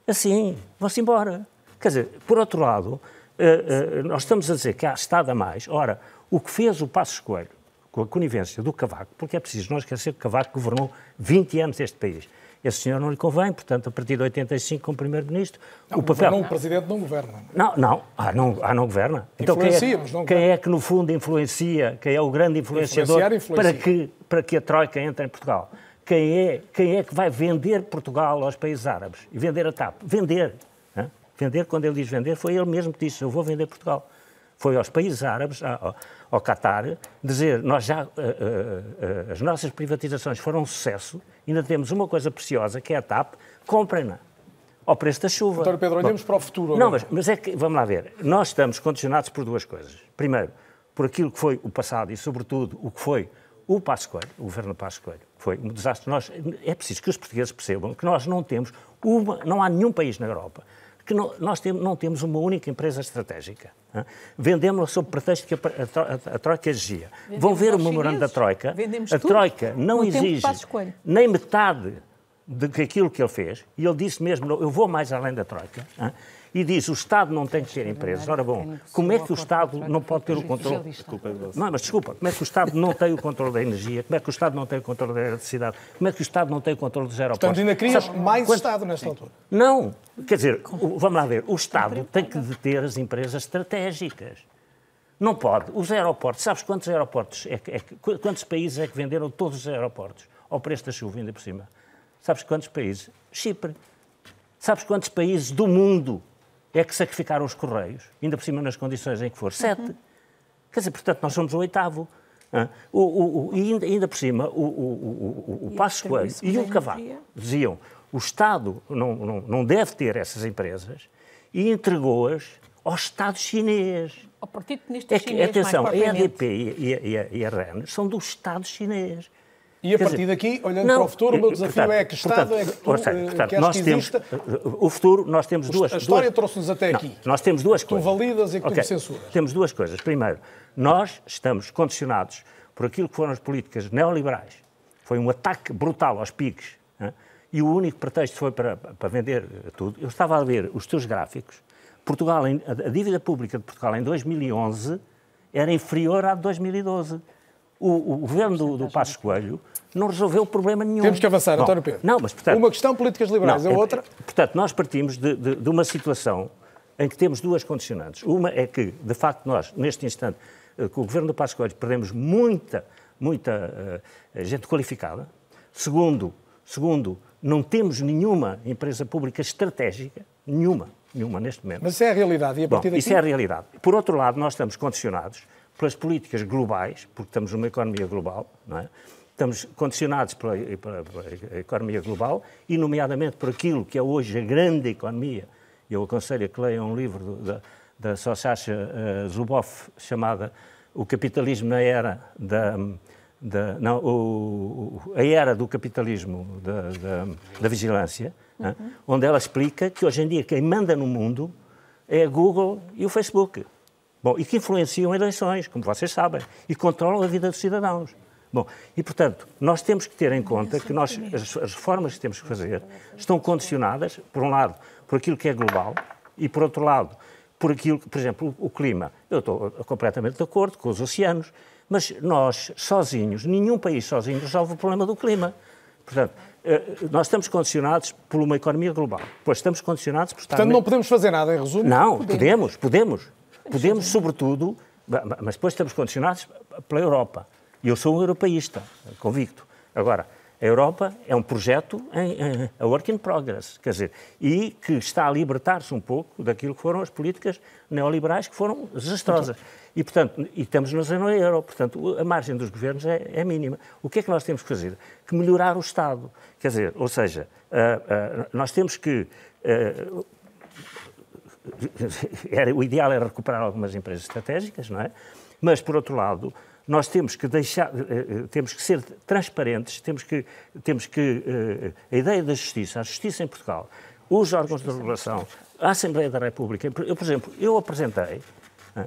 S: Assim, vão-se embora. Quer dizer, por outro lado, uh, uh, nós estamos a dizer que há Estado a mais. Ora, o que fez o Passo Coelho com a conivência do Cavaco, porque é preciso não esquecer que Cavaco governou 20 anos este país. Esse senhor não lhe convém, portanto, a partir de 85, como Primeiro-Ministro,
B: o papel... Não, o Presidente não governa.
S: Não, não, ah, não, ah, não governa.
B: Então, quem
S: é,
B: mas não
S: quem é que, no fundo, influencia, quem é o grande influenciador
B: influencia.
S: para que, para que a Troika entre em Portugal? Quem é, quem é que vai vender Portugal aos países árabes? E vender a TAP? Vender. Hein? Vender, quando ele diz vender, foi ele mesmo que disse, eu vou vender Portugal. Foi aos países árabes, ao, ao Qatar, dizer, nós já, uh, uh, uh, as nossas privatizações foram um sucesso, ainda temos uma coisa preciosa, que é a TAP, comprem-na ao preço da chuva.
B: Doutor Pedro, olhemos Bom, para o futuro.
S: Não, mas, mas, é que, vamos lá ver, nós estamos condicionados por duas coisas. Primeiro, por aquilo que foi o passado e, sobretudo, o que foi o Passo Coelho, o governo Passo Coelho. Foi um desastre. Nós, é preciso que os portugueses percebam que nós não temos uma, não há nenhum país na Europa que não, nós tem, não temos uma única empresa estratégica. Vendemos-la sob pretexto que a, a, a, Troika exigia. Vão ver o memorando da Troika.
O: Vendemos
S: a Troika
O: tudo.
S: não
O: O
S: exige nem metade daquilo que ele fez, e ele disse mesmo, eu vou mais além da Troika, hã? E diz o Estado não tem que ter empresas. Ora bom, como é que o Estado não pode ter o controle? Não, mas desculpa, como é que o Estado não tem o controle da energia? Como é que o Estado não tem o controle da eletricidade? Como é que o Estado não tem o controle dos aeroportos?
B: Portanto, ainda crias
S: Sabe,
B: mais
S: quando-
B: Estado nesta altura.
S: Não, quer dizer, vamos lá ver, o Estado tem que deter as empresas estratégicas. Não pode. Os aeroportos, sabes quantos aeroportos, é que- é que- qu- quantos países é que venderam todos os aeroportos ao preço da chuva ainda por cima? Sabes quantos países? Chipre. Sabes quantos países do mundo é que sacrificaram os Correios, ainda por cima nas condições em que for? Sete. Quer dizer, portanto, nós somos o oitavo. hã? O, o- o- e ainda, ainda por cima, o, o, o, o, o Passos Coelho e o Cavaco diziam o Estado não, não, não deve ter essas empresas e entregou-as ao Estado chinês.
O: Ao Partido Comunista
S: É que,
O: Chinês,
S: atenção, a
O: mais propriamente.
S: EDP e, a- e a, e a REN são do Estado chinês.
B: E a partir daqui, olhando
S: não,
B: para o futuro, o meu desafio
S: portanto,
B: é que Estado
S: portanto,
B: é que tu
S: ou seja,
B: eh,
S: portanto, nós
B: que
S: temos,
B: exista.
S: o futuro, nós temos duas...
B: A história trouxe-nos até
S: Não,
B: aqui.
S: nós temos duas
B: Tu
S: coisas.
B: validas e que tu
S: Ok,
B: me censuras.
S: Temos duas coisas. Primeiro, nós estamos condicionados por aquilo que foram as políticas neoliberais. Foi um ataque brutal aos PIGs. hã? E o único pretexto foi para, para vender eh, tudo. Eu estava a ver os teus gráficos. Portugal, a dívida pública de Portugal em 2011 era inferior à de 2012. O, o governo do, do Passos Coelho não resolveu problema nenhum.
B: Temos que avançar,
S: Bom,
B: António Pedro.
S: Não, mas portanto,
B: Uma questão políticas liberais,
S: não,
B: a
S: é-
B: outra.
S: Portanto, nós partimos de, de- de uma situação em que temos duas condicionantes. Uma é que, de facto, nós, neste instante, eh, com o governo do Passos Coelho, perdemos muita, muita eh, gente qualificada. Segundo, segundo, não temos nenhuma empresa pública estratégica, nenhuma, nenhuma neste momento.
B: Mas isso é a realidade. E a
S: Bom,
B: partir daqui.
S: isso é a realidade. Por outro lado, nós estamos condicionados pelas políticas globais, porque estamos numa economia global, não é? Estamos condicionados pela, pela- pela economia global e, nomeadamente, por aquilo que é hoje a grande economia. Eu aconselho a que leiam um livro do- da, da Sosasha uh, Zuboff chamada O Capitalismo na Era da... da não, o- a era do capitalismo da, da, da vigilância, né? onde ela explica que hoje em dia quem manda no mundo é a Google e o Facebook. Bom, e que influenciam eleições, como vocês sabem, e controlam a vida dos cidadãos. Bom, e portanto, nós temos que ter em conta que nós, as, as reformas que temos que fazer estão condicionadas, por um lado, por aquilo que é global e, por outro lado, por aquilo que, por exemplo, o, o clima. Eu estou completamente de acordo com os oceanos, mas nós, sozinhos, nenhum país sozinho resolve o problema do clima. Portanto, eh, nós estamos condicionados por uma economia global. Pois estamos condicionados por estar...
B: Portanto, não podemos fazer nada, em resumo?
S: Não, podemos, podemos. Podemos, sobretudo, mas depois estamos condicionados pela Europa. E eu sou um europeísta, convicto. Agora, a Europa é um projeto em, em, a work in progress, quer dizer, e que está a libertar-se um pouco daquilo que foram as políticas neoliberais que foram desastrosas. E, portanto, e estamos na zona euro, portanto, a margem dos governos é, é, mínima. O que é que nós temos que fazer? Que melhorar o Estado. Quer dizer, ou seja, uh, uh, nós temos que. Uh, (laughs) era, o ideal era recuperar algumas empresas estratégicas, não é? Mas, por outro lado, nós temos que deixar, temos que ser transparentes, temos que, temos que a ideia da justiça, a justiça em Portugal, os órgãos de regulação, a Assembleia da República, eu, por exemplo, eu apresentei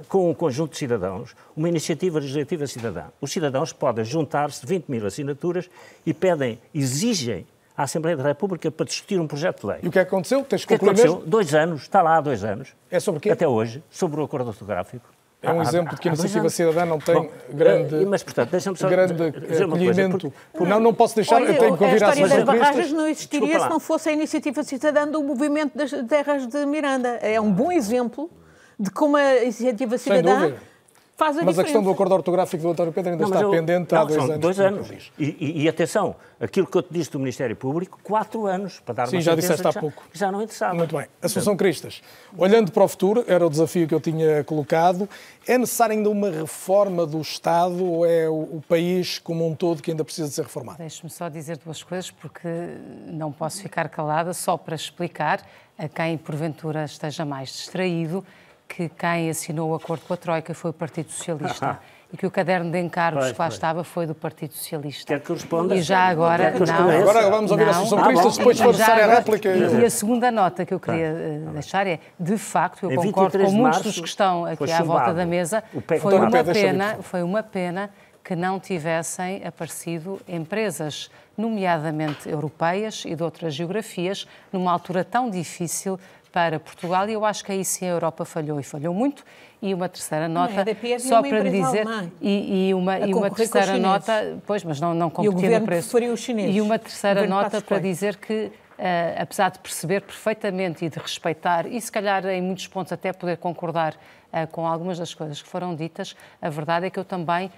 S: com um conjunto de cidadãos, uma iniciativa legislativa cidadã. Os cidadãos podem juntar-se, 20 mil assinaturas, e pedem, exigem à Assembleia da República para discutir um projeto de lei.
B: E o que é que aconteceu? Tens
S: o que, é que aconteceu? Mesmo? Dois anos, está lá há dois anos.
B: É sobre quê?
S: Até hoje, sobre o acordo ortográfico.
B: É um há, exemplo de que a iniciativa cidadã não tem Bom, grande,
S: mas, portanto,
B: só grande acolhimento. Porque, não, não posso deixar, Olha, eu tenho que ouvir
O: a história das barragens não existiria se não fosse a iniciativa cidadã do movimento das terras de Miranda. É um bom exemplo de como a iniciativa cidadã faz a
B: Mas
O: diferença.
B: a questão do acordo ortográfico do António Pedro ainda não, está eu, pendente
S: não,
B: há dois
S: são
B: anos.
S: dois anos. E, e, e, atenção, aquilo que eu te disse do Ministério Público, quatro anos para dar
B: Sim,
S: uma
B: já disseste há
S: já,
B: pouco.
S: Já não interessava.
B: Muito bem. Assunção Cristas, olhando para o futuro, era o desafio que eu tinha colocado, é necessária ainda uma reforma do Estado ou é o, o país como um todo que ainda precisa de ser reformado?
N: Deixe-me só dizer duas coisas, porque não posso ficar calada, só para explicar a quem porventura esteja mais distraído que quem assinou o acordo com a Troika foi o Partido Socialista. (laughs) e que o caderno de encargos pois, que lá pois. estava foi do Partido Socialista.
S: Quer que responda?
N: E já agora, não,
B: agora vamos ouvir não, a Associação Cristas, depois for necessária a réplica.
N: E, a segunda nota que eu queria tá. deixar é, de facto, eu concordo com muitos dos que estão aqui à volta da mesa, foi uma, pena, foi uma pena que não tivessem aparecido empresas, nomeadamente europeias e de outras geografias, numa altura tão difícil para Portugal e eu acho que aí sim a Europa falhou e falhou muito. E uma terceira nota,
O: não,
N: só para lhe dizer, e, e, uma, e uma terceira nota, pois, mas não, não competia no preço.
O: Os chineses,
N: e uma terceira nota para dizer que Uh, apesar de perceber perfeitamente e de respeitar, e se calhar em muitos pontos até poder concordar uh, com algumas das coisas que foram ditas, a verdade é que eu também uh,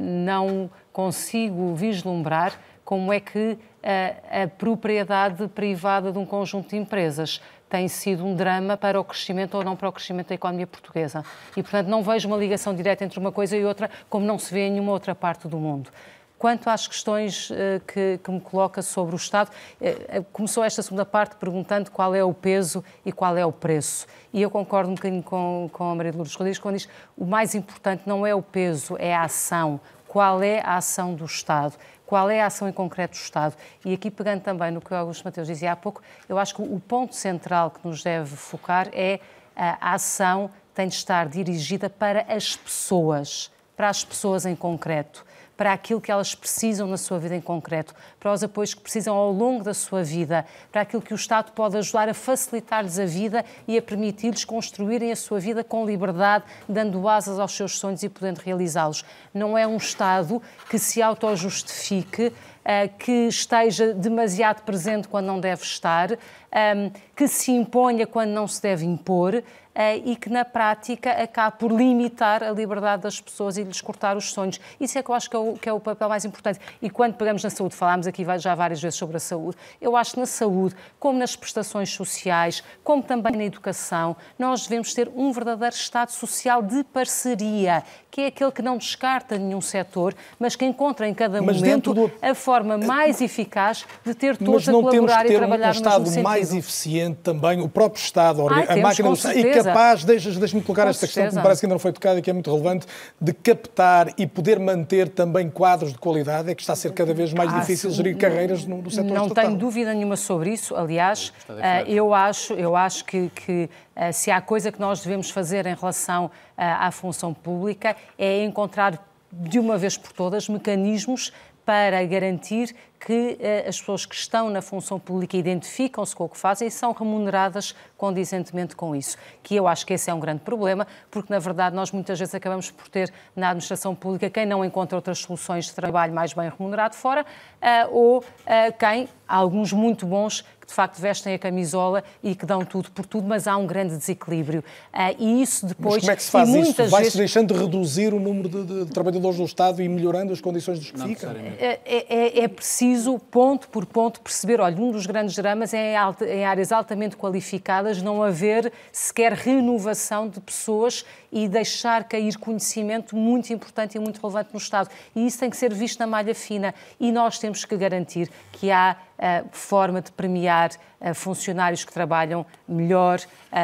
N: não consigo vislumbrar como é que a propriedade privada de um conjunto de empresas tem sido um drama para o crescimento ou não para o crescimento da economia portuguesa. E, portanto, não vejo uma ligação direta entre uma coisa e outra, como não se vê em nenhuma outra parte do mundo. Quanto às questões uh, que, que, me coloca sobre o Estado, uh, começou esta segunda parte perguntando qual é o peso e qual é o preço. E eu concordo um bocadinho com, com a Maria de Lourdes Rodrigues quando diz o mais importante não é o peso, é a ação. Qual é a ação do Estado? Qual é a ação em concreto do Estado. E aqui, pegando também no que o Augusto Mateus dizia há pouco, eu acho que o ponto central que nos deve focar é a ação tem de estar dirigida para as pessoas, para as pessoas em concreto para aquilo que elas precisam na sua vida em concreto, para os apoios que precisam ao longo da sua vida, para aquilo que o Estado pode ajudar a facilitar-lhes a vida e a permitir-lhes construírem a sua vida com liberdade, dando asas aos seus sonhos e podendo realizá-los. Não é um Estado que se autojustifique, eh, que esteja demasiado presente quando não deve estar, ehm, que se imponha quando não se deve impor eh, e que, na prática, acaba por limitar a liberdade das pessoas e lhes cortar os sonhos. Isso é que eu acho que é o, que é o papel mais importante. E quando pegamos na saúde, falámos aqui já várias vezes sobre a saúde, eu acho que na saúde, como nas prestações sociais, como também na educação, nós devemos ter um verdadeiro Estado social de parceria, que é aquele que não descarta nenhum setor, mas que encontra em cada mas momento do... a forma mais eficaz de ter todos a colaborar e trabalhar
B: um, um Estado mais eficiente também, o próprio Estado, a, Ai, a máquina do Estado, e capaz, deixa-me colocar com esta certeza. questão que me parece que ainda não foi tocada e que é muito relevante, de captar e poder manter também quadros de qualidade, é que está a ser cada vez mais ah, difícil gerir carreiras no, no setor
N: Não
B: estatal.
N: tenho dúvida nenhuma sobre isso. Aliás, uh, eu acho, eu acho que, que uh, se há coisa que nós devemos fazer em relação uh, à função pública é encontrar de uma vez por todas mecanismos para garantir que uh, as pessoas que estão na função pública identificam-se com o que fazem e são remuneradas condizentemente com isso. Que eu acho que esse é um grande problema, porque na verdade nós muitas vezes acabamos por ter na administração pública quem não encontra outras soluções de trabalho mais bem remunerado fora uh, ou uh, quem, alguns muito bons, de facto vestem a camisola e que dão tudo por tudo, mas há um grande desequilíbrio. Uh, e isso depois.
B: Mas como é que se faz isto? Vai-se vezes... deixando de reduzir o número de, de, trabalhadores do Estado e melhorando as condições dos que Não ficam?
N: É, é, é, preciso, ponto por ponto, perceber. Olha, um dos grandes dramas é em, alta, em áreas altamente qualificadas não haver sequer renovação de pessoas e deixar cair conhecimento muito importante e muito relevante no Estado. E isso tem que ser visto na malha fina. E nós temos que garantir que há forma de premiar funcionários que trabalham melhor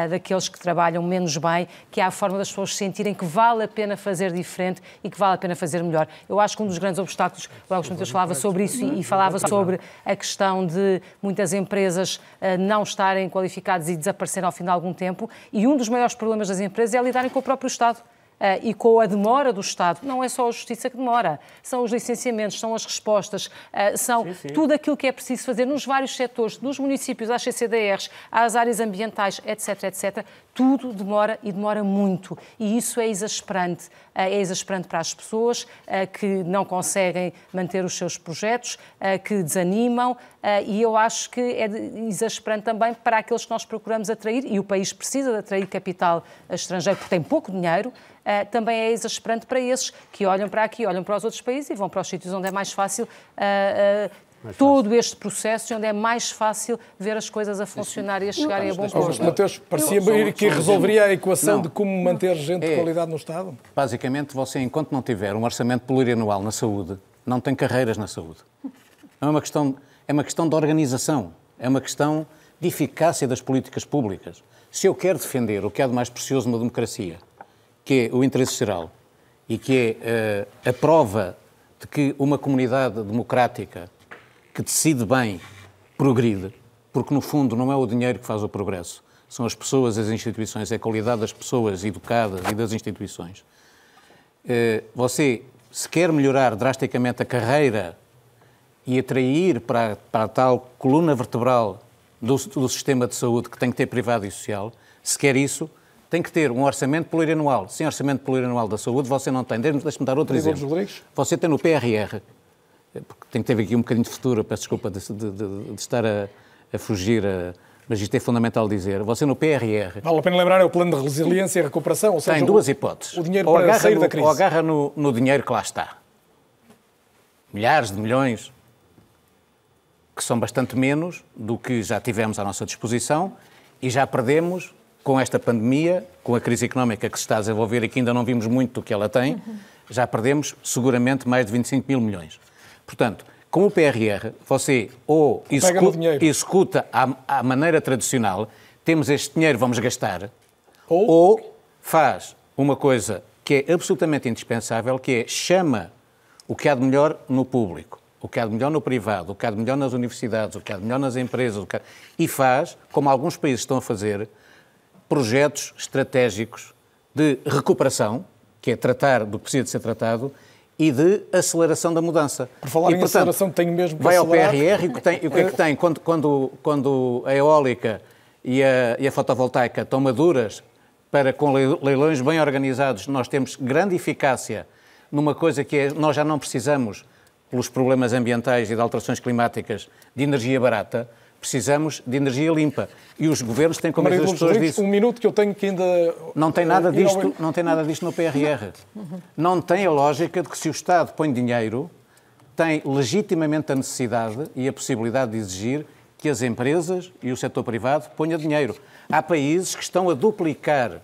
N: daqueles que trabalham menos bem, que há a forma das pessoas sentirem que vale a pena fazer diferente e que vale a pena fazer melhor. Eu acho que um dos grandes obstáculos, o Augusto Mateus falava sobre isso e, e, falava sobre a questão de muitas empresas não estarem qualificadas e desaparecerem ao fim de algum tempo, e um dos maiores problemas das empresas é lidarem com o próprio Estado. Uh, e com a demora do Estado, não é só a justiça que demora, são os licenciamentos, são as respostas, uh, são sim, sim. tudo aquilo que é preciso fazer nos vários setores, dos municípios, às CCDRs, às áreas ambientais, etc, etc, tudo demora e demora muito. E isso é exasperante. Uh, é exasperante para as pessoas que não conseguem manter os seus projetos, que desanimam, e eu acho que é exasperante também para aqueles que nós procuramos atrair, e o país precisa de atrair capital estrangeiro porque tem pouco dinheiro, uh, também é exasperante para esses que olham para aqui, olham para os outros países e vão para os sítios onde é mais fácil. Uh, mais todo fácil. este processo onde é mais fácil ver as coisas a funcionar e a chegarem a bom
B: porto. Mateus, parecia que resolveria a equação não, de como manter gente é, de qualidade no Estado?
P: Basicamente, você, enquanto não tiver um orçamento plurianual na saúde, não tem carreiras na saúde. É uma questão, é uma questão de organização, é uma questão de eficácia das políticas públicas. Se eu quero defender o que é de mais precioso numa democracia, que é o interesse geral e que é uh, a prova de que uma comunidade democrática que decide bem progride, porque no fundo não é o dinheiro que faz o progresso, são as pessoas, as instituições, é a qualidade das pessoas educadas e das instituições. Uh, você, se quer melhorar drasticamente a carreira e atrair para, para a tal coluna vertebral do, do sistema de saúde que tem que ter privado e social, se quer isso, tem que ter um orçamento plurianual. Sem orçamento plurianual da saúde, você não tem. Deixe-me dar outro exemplo. Rodrigues? Você tem no PRR, porque tem que ter aqui um bocadinho de futuro, peço desculpa de, de, de, de estar a, a fugir, a, mas isto é fundamental dizer. Você no PRR.
B: Vale a pena lembrar, é o plano de resiliência e recuperação. Ou seja,
P: tem duas hipóteses.
B: O dinheiro para sair
P: no,
B: da crise.
P: Ou agarra no, no dinheiro que lá está. Milhares de milhões, que são bastante menos do que já tivemos à nossa disposição e já perdemos com esta pandemia, com a crise económica que se está a desenvolver e que ainda não vimos muito do que ela tem, já perdemos seguramente mais de 25 mil milhões. Portanto, com o PRR, você ou executa, executa à, à, maneira tradicional, temos este dinheiro, vamos gastar, ou? ou faz uma coisa que é absolutamente indispensável, que é chama o que há de melhor no público, o que há de melhor no privado, o que há de melhor nas universidades, o que há de melhor nas empresas, há... e faz, como alguns países estão a fazer, projetos estratégicos de recuperação, que é tratar do que precisa de ser tratado, e de aceleração da mudança.
B: Por falar
P: e,
B: em portanto, aceleração, tenho mesmo
P: Vai ao PRR e o que, tem, e o que é que tem? Quando, quando, quando a eólica e a, e a fotovoltaica estão maduras, para com leilões bem organizados, nós temos grande eficácia numa coisa que é, nós já não precisamos, pelos problemas ambientais e de alterações climáticas, de energia barata, precisamos de energia limpa. E os governos têm como as pessoas disso.
B: Um minuto que eu tenho que ainda.
P: Não tem nada disto, não tem nada disto no PRR. Não tem a lógica de que se o Estado põe dinheiro, tem legitimamente a necessidade e a possibilidade de exigir que as empresas e o setor privado ponham dinheiro. Há países que estão a duplicar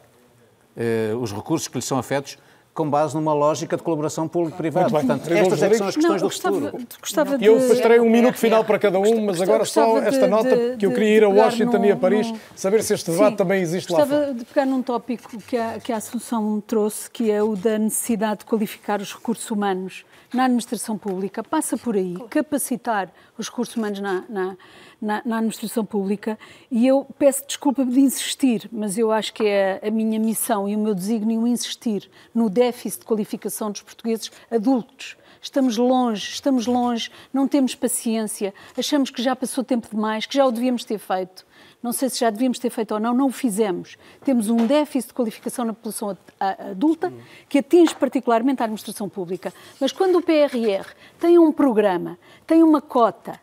P: eh, os recursos que lhes são afetos com base numa lógica de colaboração público-privada. Portanto, estas é são as questões não, do futuro.
B: Gostava de... Eu pastarei um minuto final para cada um, mas agora só esta nota, de, que eu queria ir a Washington num, e a Paris, num... saber se este debate Sim, também existe
Q: lá
B: Gostava
Q: de pegar num tópico que a, que a Assunção trouxe, que é o da necessidade de qualificar os recursos humanos na administração pública. Passa por aí, capacitar os recursos humanos na, na na, na, administração pública e eu peço desculpa de insistir, mas eu acho que é a minha missão e o meu desígnio insistir no déficit de qualificação dos portugueses adultos estamos longe, estamos longe, não temos paciência, achamos que já passou tempo demais, que já o devíamos ter feito. Não sei se já devíamos ter feito ou não, não o fizemos. Temos um déficit de qualificação na população adulta que atinge particularmente a administração pública. Mas quando o PRR tem um programa, tem uma cota,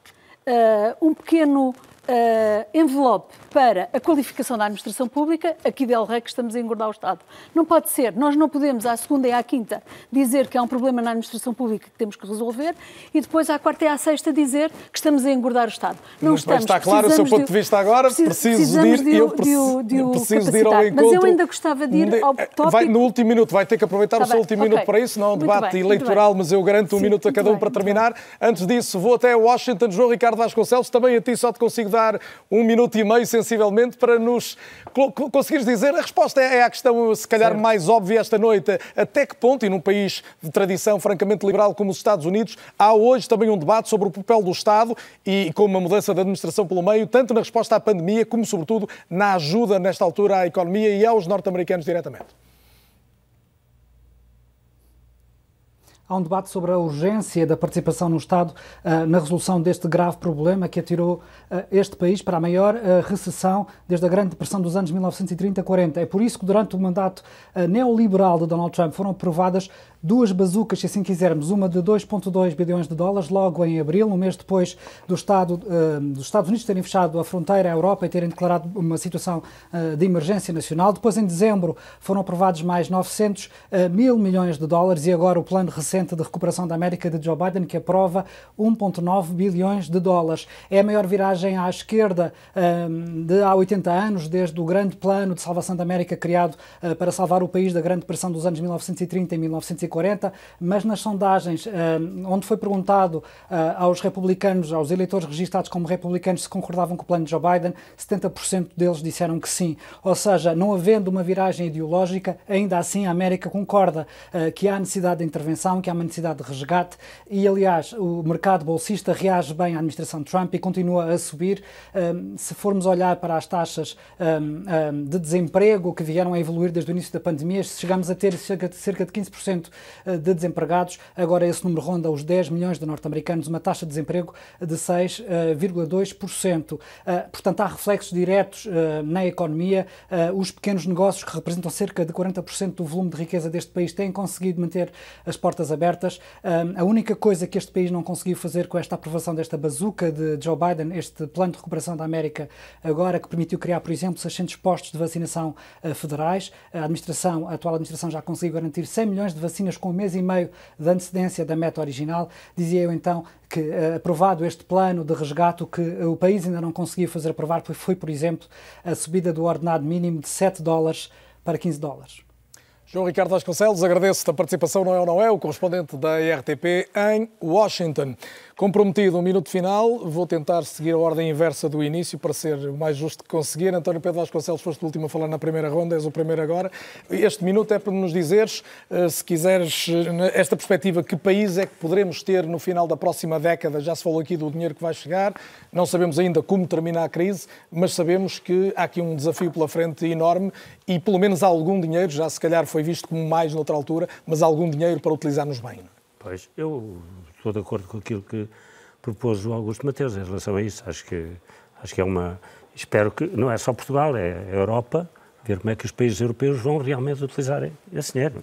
Q: uh, um pequeno uh, envelope para a qualificação da administração pública, aqui del Rey que estamos a engordar o Estado. Não pode ser. Nós não podemos, à segunda e à quinta, dizer que há um problema na administração pública que temos que resolver e depois, à quarta e à sexta, dizer que estamos a engordar o Estado.
B: Não Muito estamos. Está claro o seu ponto de vista agora. Preciso de ir, de, eu preciso, de, de, preciso de ir ao encontro.
Q: Mas eu ainda gostava de ir ao tópico...
B: Vai, no último minuto, vai ter que aproveitar tá o seu bem. último okay. minuto para isso, não é um debate bem, eleitoral, mas eu garanto um Sim, minuto a cada um para terminar. Antes disso, vou até Washington, João Ricardo Vasconcelos, também a ti só te consigo dar um minuto e meio, sensivelmente, para nos conseguires dizer. A resposta é, é à questão, se calhar, certo. mais óbvia esta noite. Até que ponto, e num país de tradição francamente liberal como os Estados Unidos, há hoje também um debate sobre o papel do Estado e com uma mudança da administração pelo meio, tanto na resposta à pandemia como, sobretudo, na ajuda, nesta altura, à economia e aos norte-americanos diretamente?
T: Há um debate sobre a urgência da participação no Estado uh, na resolução deste grave problema que atirou uh, este país para a maior uh, recessão desde a Grande Depressão dos anos 1930-40. É por isso que durante o mandato neoliberal de Donald Trump foram aprovadas duas bazucas, se assim quisermos, uma de 2,2 bilhões de dólares, logo em abril, um mês depois do Estado, uh, dos Estados Unidos terem fechado a fronteira à Europa e terem declarado uma situação uh, de emergência nacional. Depois, em dezembro, foram aprovados mais 900 uh, mil milhões de dólares e agora o plano recente de recuperação da América de Joe Biden, que aprova 1,9 bilhões de dólares. É a maior viragem à esquerda de há 80 anos, desde o grande plano de salvação da América criado para salvar o país da Grande Depressão dos anos 1930 e 1940 40, mas nas sondagens, eh, onde foi perguntado eh, aos republicanos, aos eleitores registados como republicanos, se concordavam com o plano de Joe Biden, 70% deles disseram que sim. Ou seja, não havendo uma viragem ideológica, ainda assim a América concorda eh, que há necessidade de intervenção, que há uma necessidade de resgate e, aliás, o mercado bolsista reage bem à administração Trump e continua a subir. Se formos olhar para as taxas de desemprego que vieram a evoluir desde o início da pandemia, chegamos a ter cerca de 15% eh, de desempregados. Agora esse número ronda os 10 milhões de norte-americanos, uma taxa de desemprego de 6,2%. Eh, portanto, há reflexos diretos eh, na economia. Os pequenos negócios, que representam cerca de 40% do volume de riqueza deste país, têm conseguido manter as portas abertas. A única coisa que este país não conseguiu fazer com esta aprovação desta bazuca de Joe Biden, este plano de recuperação da América, agora que permitiu criar, por exemplo, 600 postos de vacinação federais, a administração, a atual administração já conseguiu garantir 100 milhões de vacinas com um mês e meio de antecedência da meta original. Dizia eu então que, uh, aprovado este plano de resgate, o que o país ainda não conseguiu fazer aprovar foi, foi, por exemplo, a subida do ordenado mínimo de 7 dólares para 15 dólares.
B: João Ricardo Vasconcelos, agradeço-te a participação, não é ou não é, o correspondente da RTP em Washington. Comprometido um minuto final, vou tentar seguir a ordem inversa do início para ser o mais justo que conseguir. António Pedro Vasconcelos, foste o último a falar na primeira ronda, és o primeiro agora. Este minuto é para nos dizeres, eh, se quiseres, eh, esta perspectiva, que país é que poderemos ter no final da próxima década? Já se falou aqui do dinheiro que vai chegar, não sabemos ainda como terminar a crise, mas sabemos que há aqui um desafio pela frente enorme e pelo menos algum dinheiro, já se calhar foi visto como mais noutra altura, mas algum dinheiro para utilizarmos bem.
S: Pois, eu estou de acordo com aquilo que propôs o Augusto Mateus em relação a isso. Acho que, acho que é uma. Espero que. Não é só Portugal, é a Europa, ver como é que os países europeus vão realmente utilizar esse dinheiro.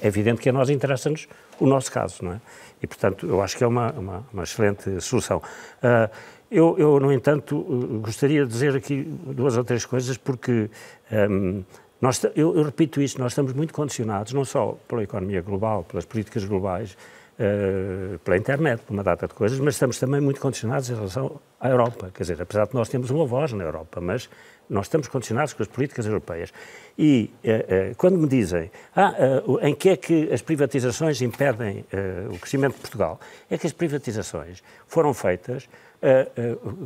S: É evidente que a nós interessa-nos o nosso caso, não é? E, portanto, eu acho que é uma, uma, uma excelente solução. Uh, eu, eu, no entanto, gostaria de dizer aqui duas ou três coisas, porque um, nós, eu, eu, repito isto, nós estamos muito condicionados, não só pela economia global, pelas políticas globais, uh, pela internet, por uma data de coisas, mas estamos também muito condicionados em relação à Europa. Quer dizer, apesar de nós termos uma voz na Europa, mas nós estamos condicionados com as políticas europeias. E uh, uh, quando me dizem ah, em que é que as privatizações impedem o crescimento de Portugal, é que as privatizações foram feitas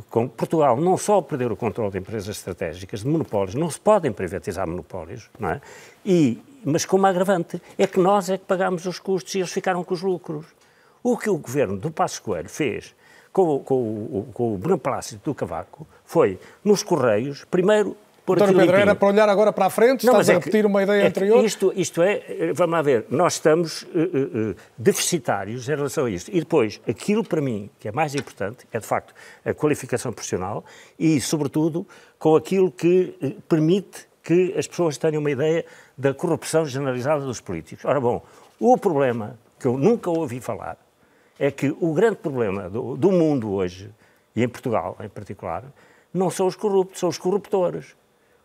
S: com Portugal não só perder o controle de empresas estratégicas, de monopólios, não se podem privatizar monopólios, não é? E mas com uma agravante, é que nós é que pagámos os custos e eles ficaram com os lucros. O que o governo do Passo Coelho fez com, com, com o beneplácito do Cavaco foi, nos Correios, primeiro aquilo
B: Pedro,
S: limpinho.
B: era para olhar agora para a frente,
S: Não,
B: estás
S: mas
B: a
S: é que-
B: repetir uma ideia
S: é
B: anterior.
S: Isto, isto é, vamos lá ver, nós estamos eh, eh, deficitários em relação a isto. E depois, aquilo para mim que é mais importante é, de facto, a qualificação profissional e, sobretudo, com aquilo que eh, permite que as pessoas tenham uma ideia da corrupção generalizada dos políticos. Ora bom, o problema que eu nunca ouvi falar é que o grande problema do, do mundo hoje, e em Portugal em particular, não são os corruptos, são os corruptores.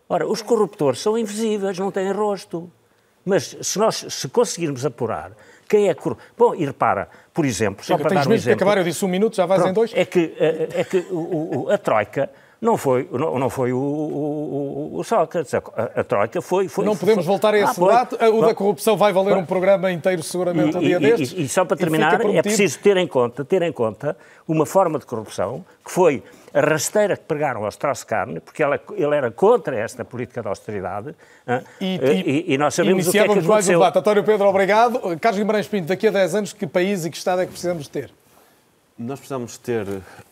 S: Ora, os corruptores são invisíveis, não têm rosto. Mas se nós se conseguirmos apurar quem é corrupto. Bom, e repara, por exemplo, só para dar um exemplo.
B: acabar, eu disse um minuto, já vais em
S: Pronto,
B: dois.
S: É que, é, é que o- o- a Troika não foi, não, não foi o, o, o- Sócrates. A, a Troika foi. foi
B: Não podemos
S: foi-
B: voltar a esse
S: Ah, foi.
B: debate. O da corrupção vai valer
S: bom.
B: um programa inteiro, seguramente, um dia
S: e,
B: destes.
S: e- e só para terminar, é preciso ter em conta, ter em conta uma forma de corrupção que foi a rasteira que pregaram ao Strauss-Kahn, porque ela- ele era contra esta política de austeridade?
B: E,
S: e, e nós sabemos o que é que
B: Iniciávamos mais um
S: aconteceu.
B: debate. António Pedro, obrigado. Carlos Guimarães Pinto, daqui a 10 anos, que país e que Estado é que precisamos ter?
R: Nós precisamos ter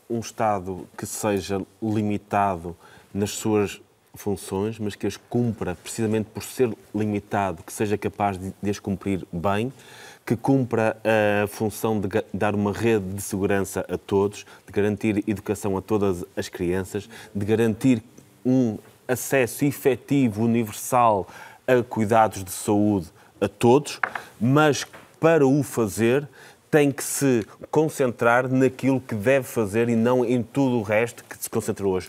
R: um Estado que seja limitado nas suas funções, mas que as cumpra precisamente por ser limitado, que seja capaz de, de as cumprir bem, que cumpra a função de dar uma rede de segurança a todos, de garantir educação a todas as crianças, de garantir um acesso efetivo, universal a cuidados de saúde a todos, mas para o fazer tem que se concentrar naquilo que deve fazer e não em tudo o resto que se concentra hoje.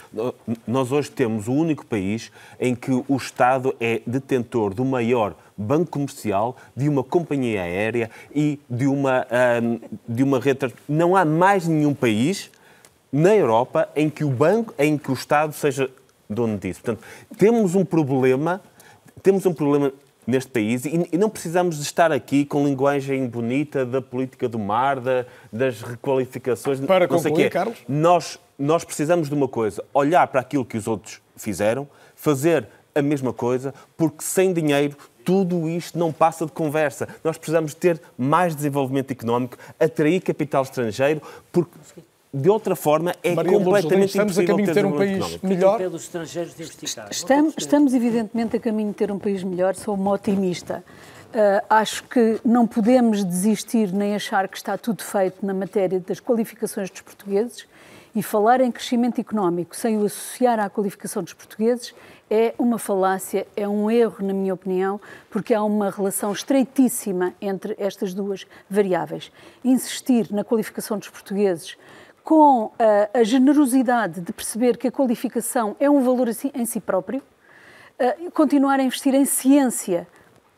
R: Nós hoje temos o único país em que o Estado é detentor do maior banco comercial, de uma companhia aérea e de uma, ahm, de uma rede. Não há mais nenhum país na Europa em que o banco, em que o Estado seja dono disso. Portanto, temos um problema, temos um problema neste país e, não precisamos de estar aqui com linguagem bonita da política do mar, da- das requalificações.
B: Para
R: não
B: concluir. Carlos?
R: Nós, nós precisamos de uma coisa, olhar para aquilo que os outros fizeram, fazer a mesma coisa, porque sem dinheiro tudo isto não passa de conversa. Nós precisamos ter mais desenvolvimento económico, atrair capital estrangeiro, porque de outra forma é
B: Maria Lourdes Rodrigues,
R: completamente
B: estamos a
R: impossível
B: caminho de ter um
R: desenvolvimento
B: país
R: económico.
B: melhor.
S: Pelos estrangeiros de investigar.
Q: Estamos, estamos, evidentemente, a caminho de ter um país melhor, sou uma otimista. Ah, acho que não podemos desistir nem achar que está tudo feito na matéria das qualificações dos portugueses e falar em crescimento económico sem o associar à qualificação dos portugueses é uma falácia, é um erro, na minha opinião, porque há uma relação estreitíssima entre estas duas variáveis. Insistir na qualificação dos portugueses com ah, a generosidade de perceber que a qualificação é um valor assim- em si próprio, uh, continuar a investir em ciência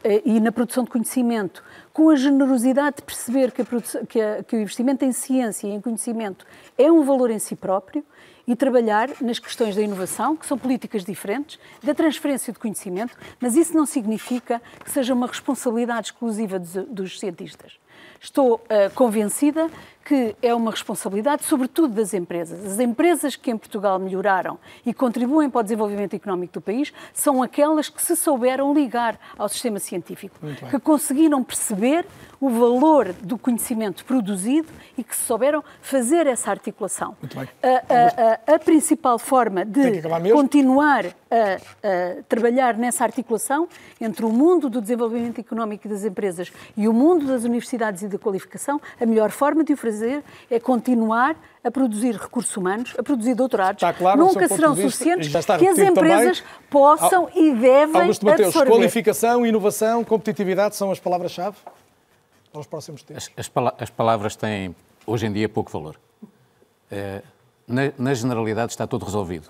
Q: uh, e na produção de conhecimento, com a generosidade de perceber que, que a- que o investimento em ciência e em conhecimento é um valor em si próprio e trabalhar nas questões da inovação, que são políticas diferentes, da transferência de conhecimento, mas isso não significa que seja uma responsabilidade exclusiva dos, dos cientistas. Estou uh, convencida que é uma responsabilidade, sobretudo das empresas. As empresas que em Portugal melhoraram e contribuem para o desenvolvimento económico do país são aquelas que se souberam ligar ao sistema científico, que conseguiram perceber o valor do conhecimento produzido e que souberam fazer essa articulação. A, a- a- a principal forma de continuar a, trabalhar nessa articulação entre o mundo do desenvolvimento económico e das empresas e o mundo das universidades e da qualificação, a melhor forma de o fazer é continuar a produzir recursos humanos, a produzir doutorados.
B: Está claro
Q: Nunca serão suficientes que as
B: repetido também.
Q: empresas possam e devem
B: Augusto Mateus,
Q: absorver.
B: qualificação, inovação, competitividade são as palavras-chave aos próximos tempos.
P: As, pala- as palavras têm, hoje em dia, pouco valor. Eh, na, na generalidade está tudo resolvido.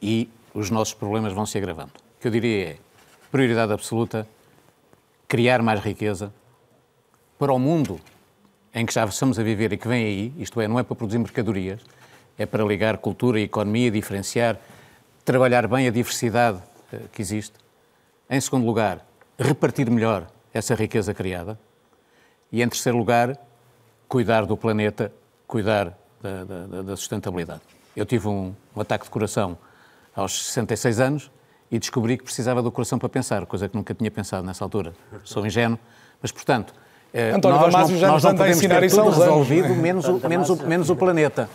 P: E os nossos problemas vão se agravando. O que eu diria é, prioridade absoluta, criar mais riqueza para o mundo em que já estamos a viver e que vem aí, isto é, não é para produzir mercadorias, é para ligar cultura e economia, diferenciar, trabalhar bem a diversidade eh, que existe. Em segundo lugar, repartir melhor essa riqueza criada. E em terceiro lugar, cuidar do planeta, cuidar da, da- da sustentabilidade. Eu tive um, um ataque de coração aos 66 anos e descobri que precisava do coração para pensar, coisa que nunca tinha pensado nessa altura. Sou ingênuo, mas portanto,
B: António
P: nós,
B: Damasio
P: não,
B: já
P: nós
B: nos
P: não
B: anda a ensinar isso há uns anos.
P: resolvido, menos o, menos, o, menos o planeta.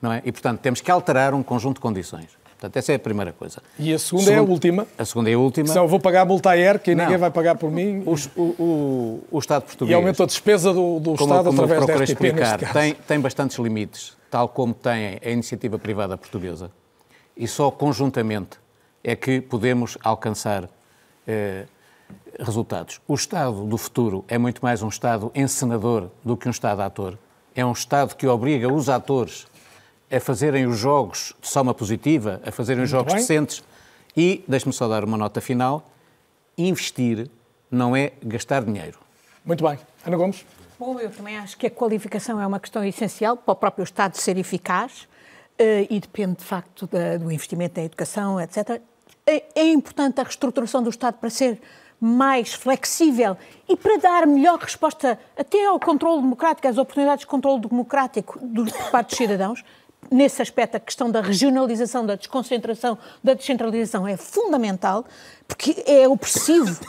P: Não é? E portanto, temos que alterar um conjunto de condições. Portanto, essa é a primeira coisa.
B: E a segunda Segundo, é a última?
P: A segunda é a última.
B: Senão eu vou pagar a multa a ER, que ninguém vai pagar por mim.
P: O, o, o, Estado português...
B: E aumenta a despesa do, do
P: como,
B: Estado
P: como
B: através
P: da
B: STP,
P: explicar, tem, tem bastantes limites, tal como tem a iniciativa privada portuguesa. E só conjuntamente é que podemos alcançar eh, resultados. O Estado do futuro é muito mais um Estado encenador do que um Estado ator. É um Estado que obriga os atores a fazerem os jogos de soma positiva, a fazerem os jogos bem. decentes e, deixe-me só dar uma nota final, investir não é gastar dinheiro.
B: Muito bem. Ana Gomes?
O: Bom, eu também acho que a qualificação é uma questão essencial para o próprio Estado ser eficaz uh, e depende, de facto, do investimento na educação, etc. É, é importante a reestruturação do Estado para ser mais flexível e para dar melhor resposta até ao controle democrático, às oportunidades de controle democrático por parte dos cidadãos, nesse aspecto, a questão da regionalização, da desconcentração, da descentralização é fundamental, porque é opressivo,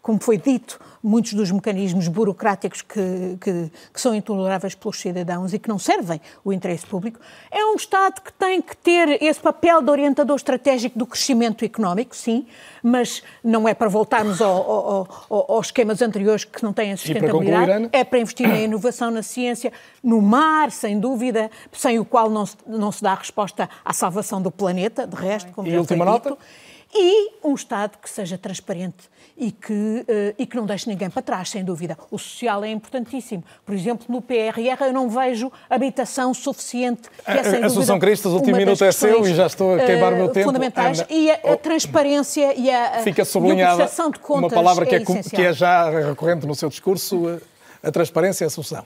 O: como foi dito, muitos dos mecanismos burocráticos que, que, que, são intoleráveis pelos cidadãos e que não servem o interesse público. É um Estado que tem que ter esse papel de orientador estratégico do crescimento económico, sim, mas não é para voltarmos ao, ao, ao, aos esquemas anteriores que não têm a sustentabilidade. Para concluir, é para investir na inovação, na ciência, no mar, sem dúvida, sem o qual não se, não se dá resposta à salvação do planeta, de resto, como
B: e
O: já
B: última
O: foi
B: dito.
O: Nota? E um Estado que seja transparente e que, uh, e que não deixe ninguém para trás, sem dúvida. O social é importantíssimo. Por exemplo, no PRR eu não vejo habitação suficiente. Que é, sem
B: Assunção Cristas, o último minuto é seu e já estou a queimar uh, o meu tempo.
O: Fundamentais. Ana, e a, a, oh, transparência e a,
B: fica sublinhada de contas uma palavra que é, é que é já recorrente no seu discurso, a transparência e a Assunção.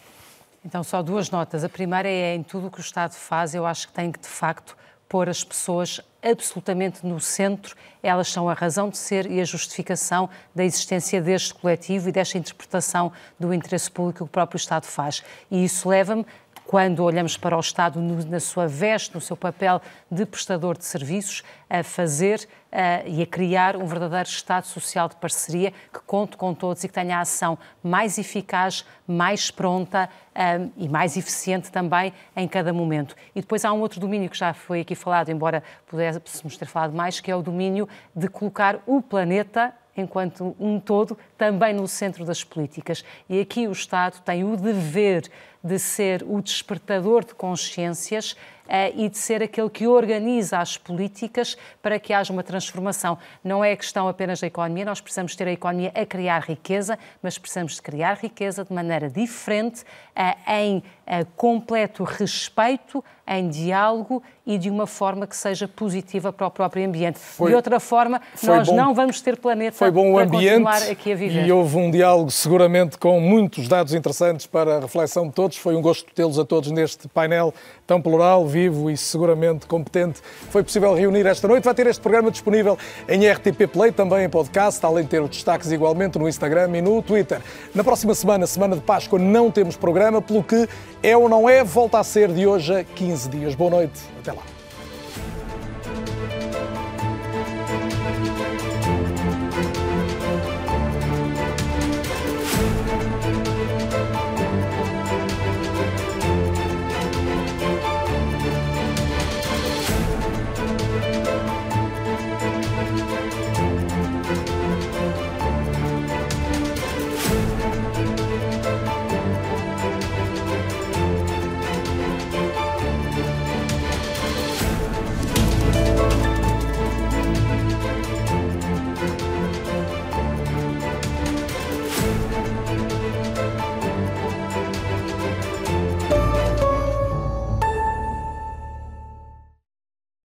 N: Então, só duas notas. A primeira é em tudo o que o Estado faz, eu acho que tem que, de facto, pôr as pessoas absolutamente no centro. Elas são a razão de ser e a justificação da existência deste coletivo e desta interpretação do interesse público que o próprio Estado faz. E isso leva-me quando olhamos para o Estado no, na sua veste, no seu papel de prestador de serviços, a fazer uh, e a criar um verdadeiro Estado social de parceria que conte com todos e que tenha a ação mais eficaz, mais pronta um, e mais eficiente também em cada momento. E depois há um outro domínio que já foi aqui falado, embora pudéssemos ter falado mais, que é o domínio de colocar o planeta enquanto um todo, também no centro das políticas. E aqui o Estado tem o dever de ser o despertador de consciências e de ser aquele que organiza as políticas para que haja uma transformação. Não é questão apenas da economia, nós precisamos ter a economia a criar riqueza, mas precisamos de criar riqueza de maneira diferente, eh, em eh, completo respeito, em diálogo e de uma forma que seja positiva para o próprio ambiente. Foi, de outra forma, nós
B: bom,
N: não vamos ter planeta
B: foi bom o
N: para
B: ambiente
N: continuar aqui a viver.
B: E houve um diálogo seguramente com muitos dados interessantes para a reflexão de todos. Foi um gosto tê-los a todos neste painel tão plural, vivo e seguramente competente. Foi possível reunir esta noite. Vai ter este programa disponível em RTP Play, também em podcast, além de ter os destaques igualmente no Instagram e no Twitter. Na próxima semana, semana de Páscoa, não temos programa, pelo que é ou não é, volta a ser de hoje a 15 dias. Boa noite, até lá.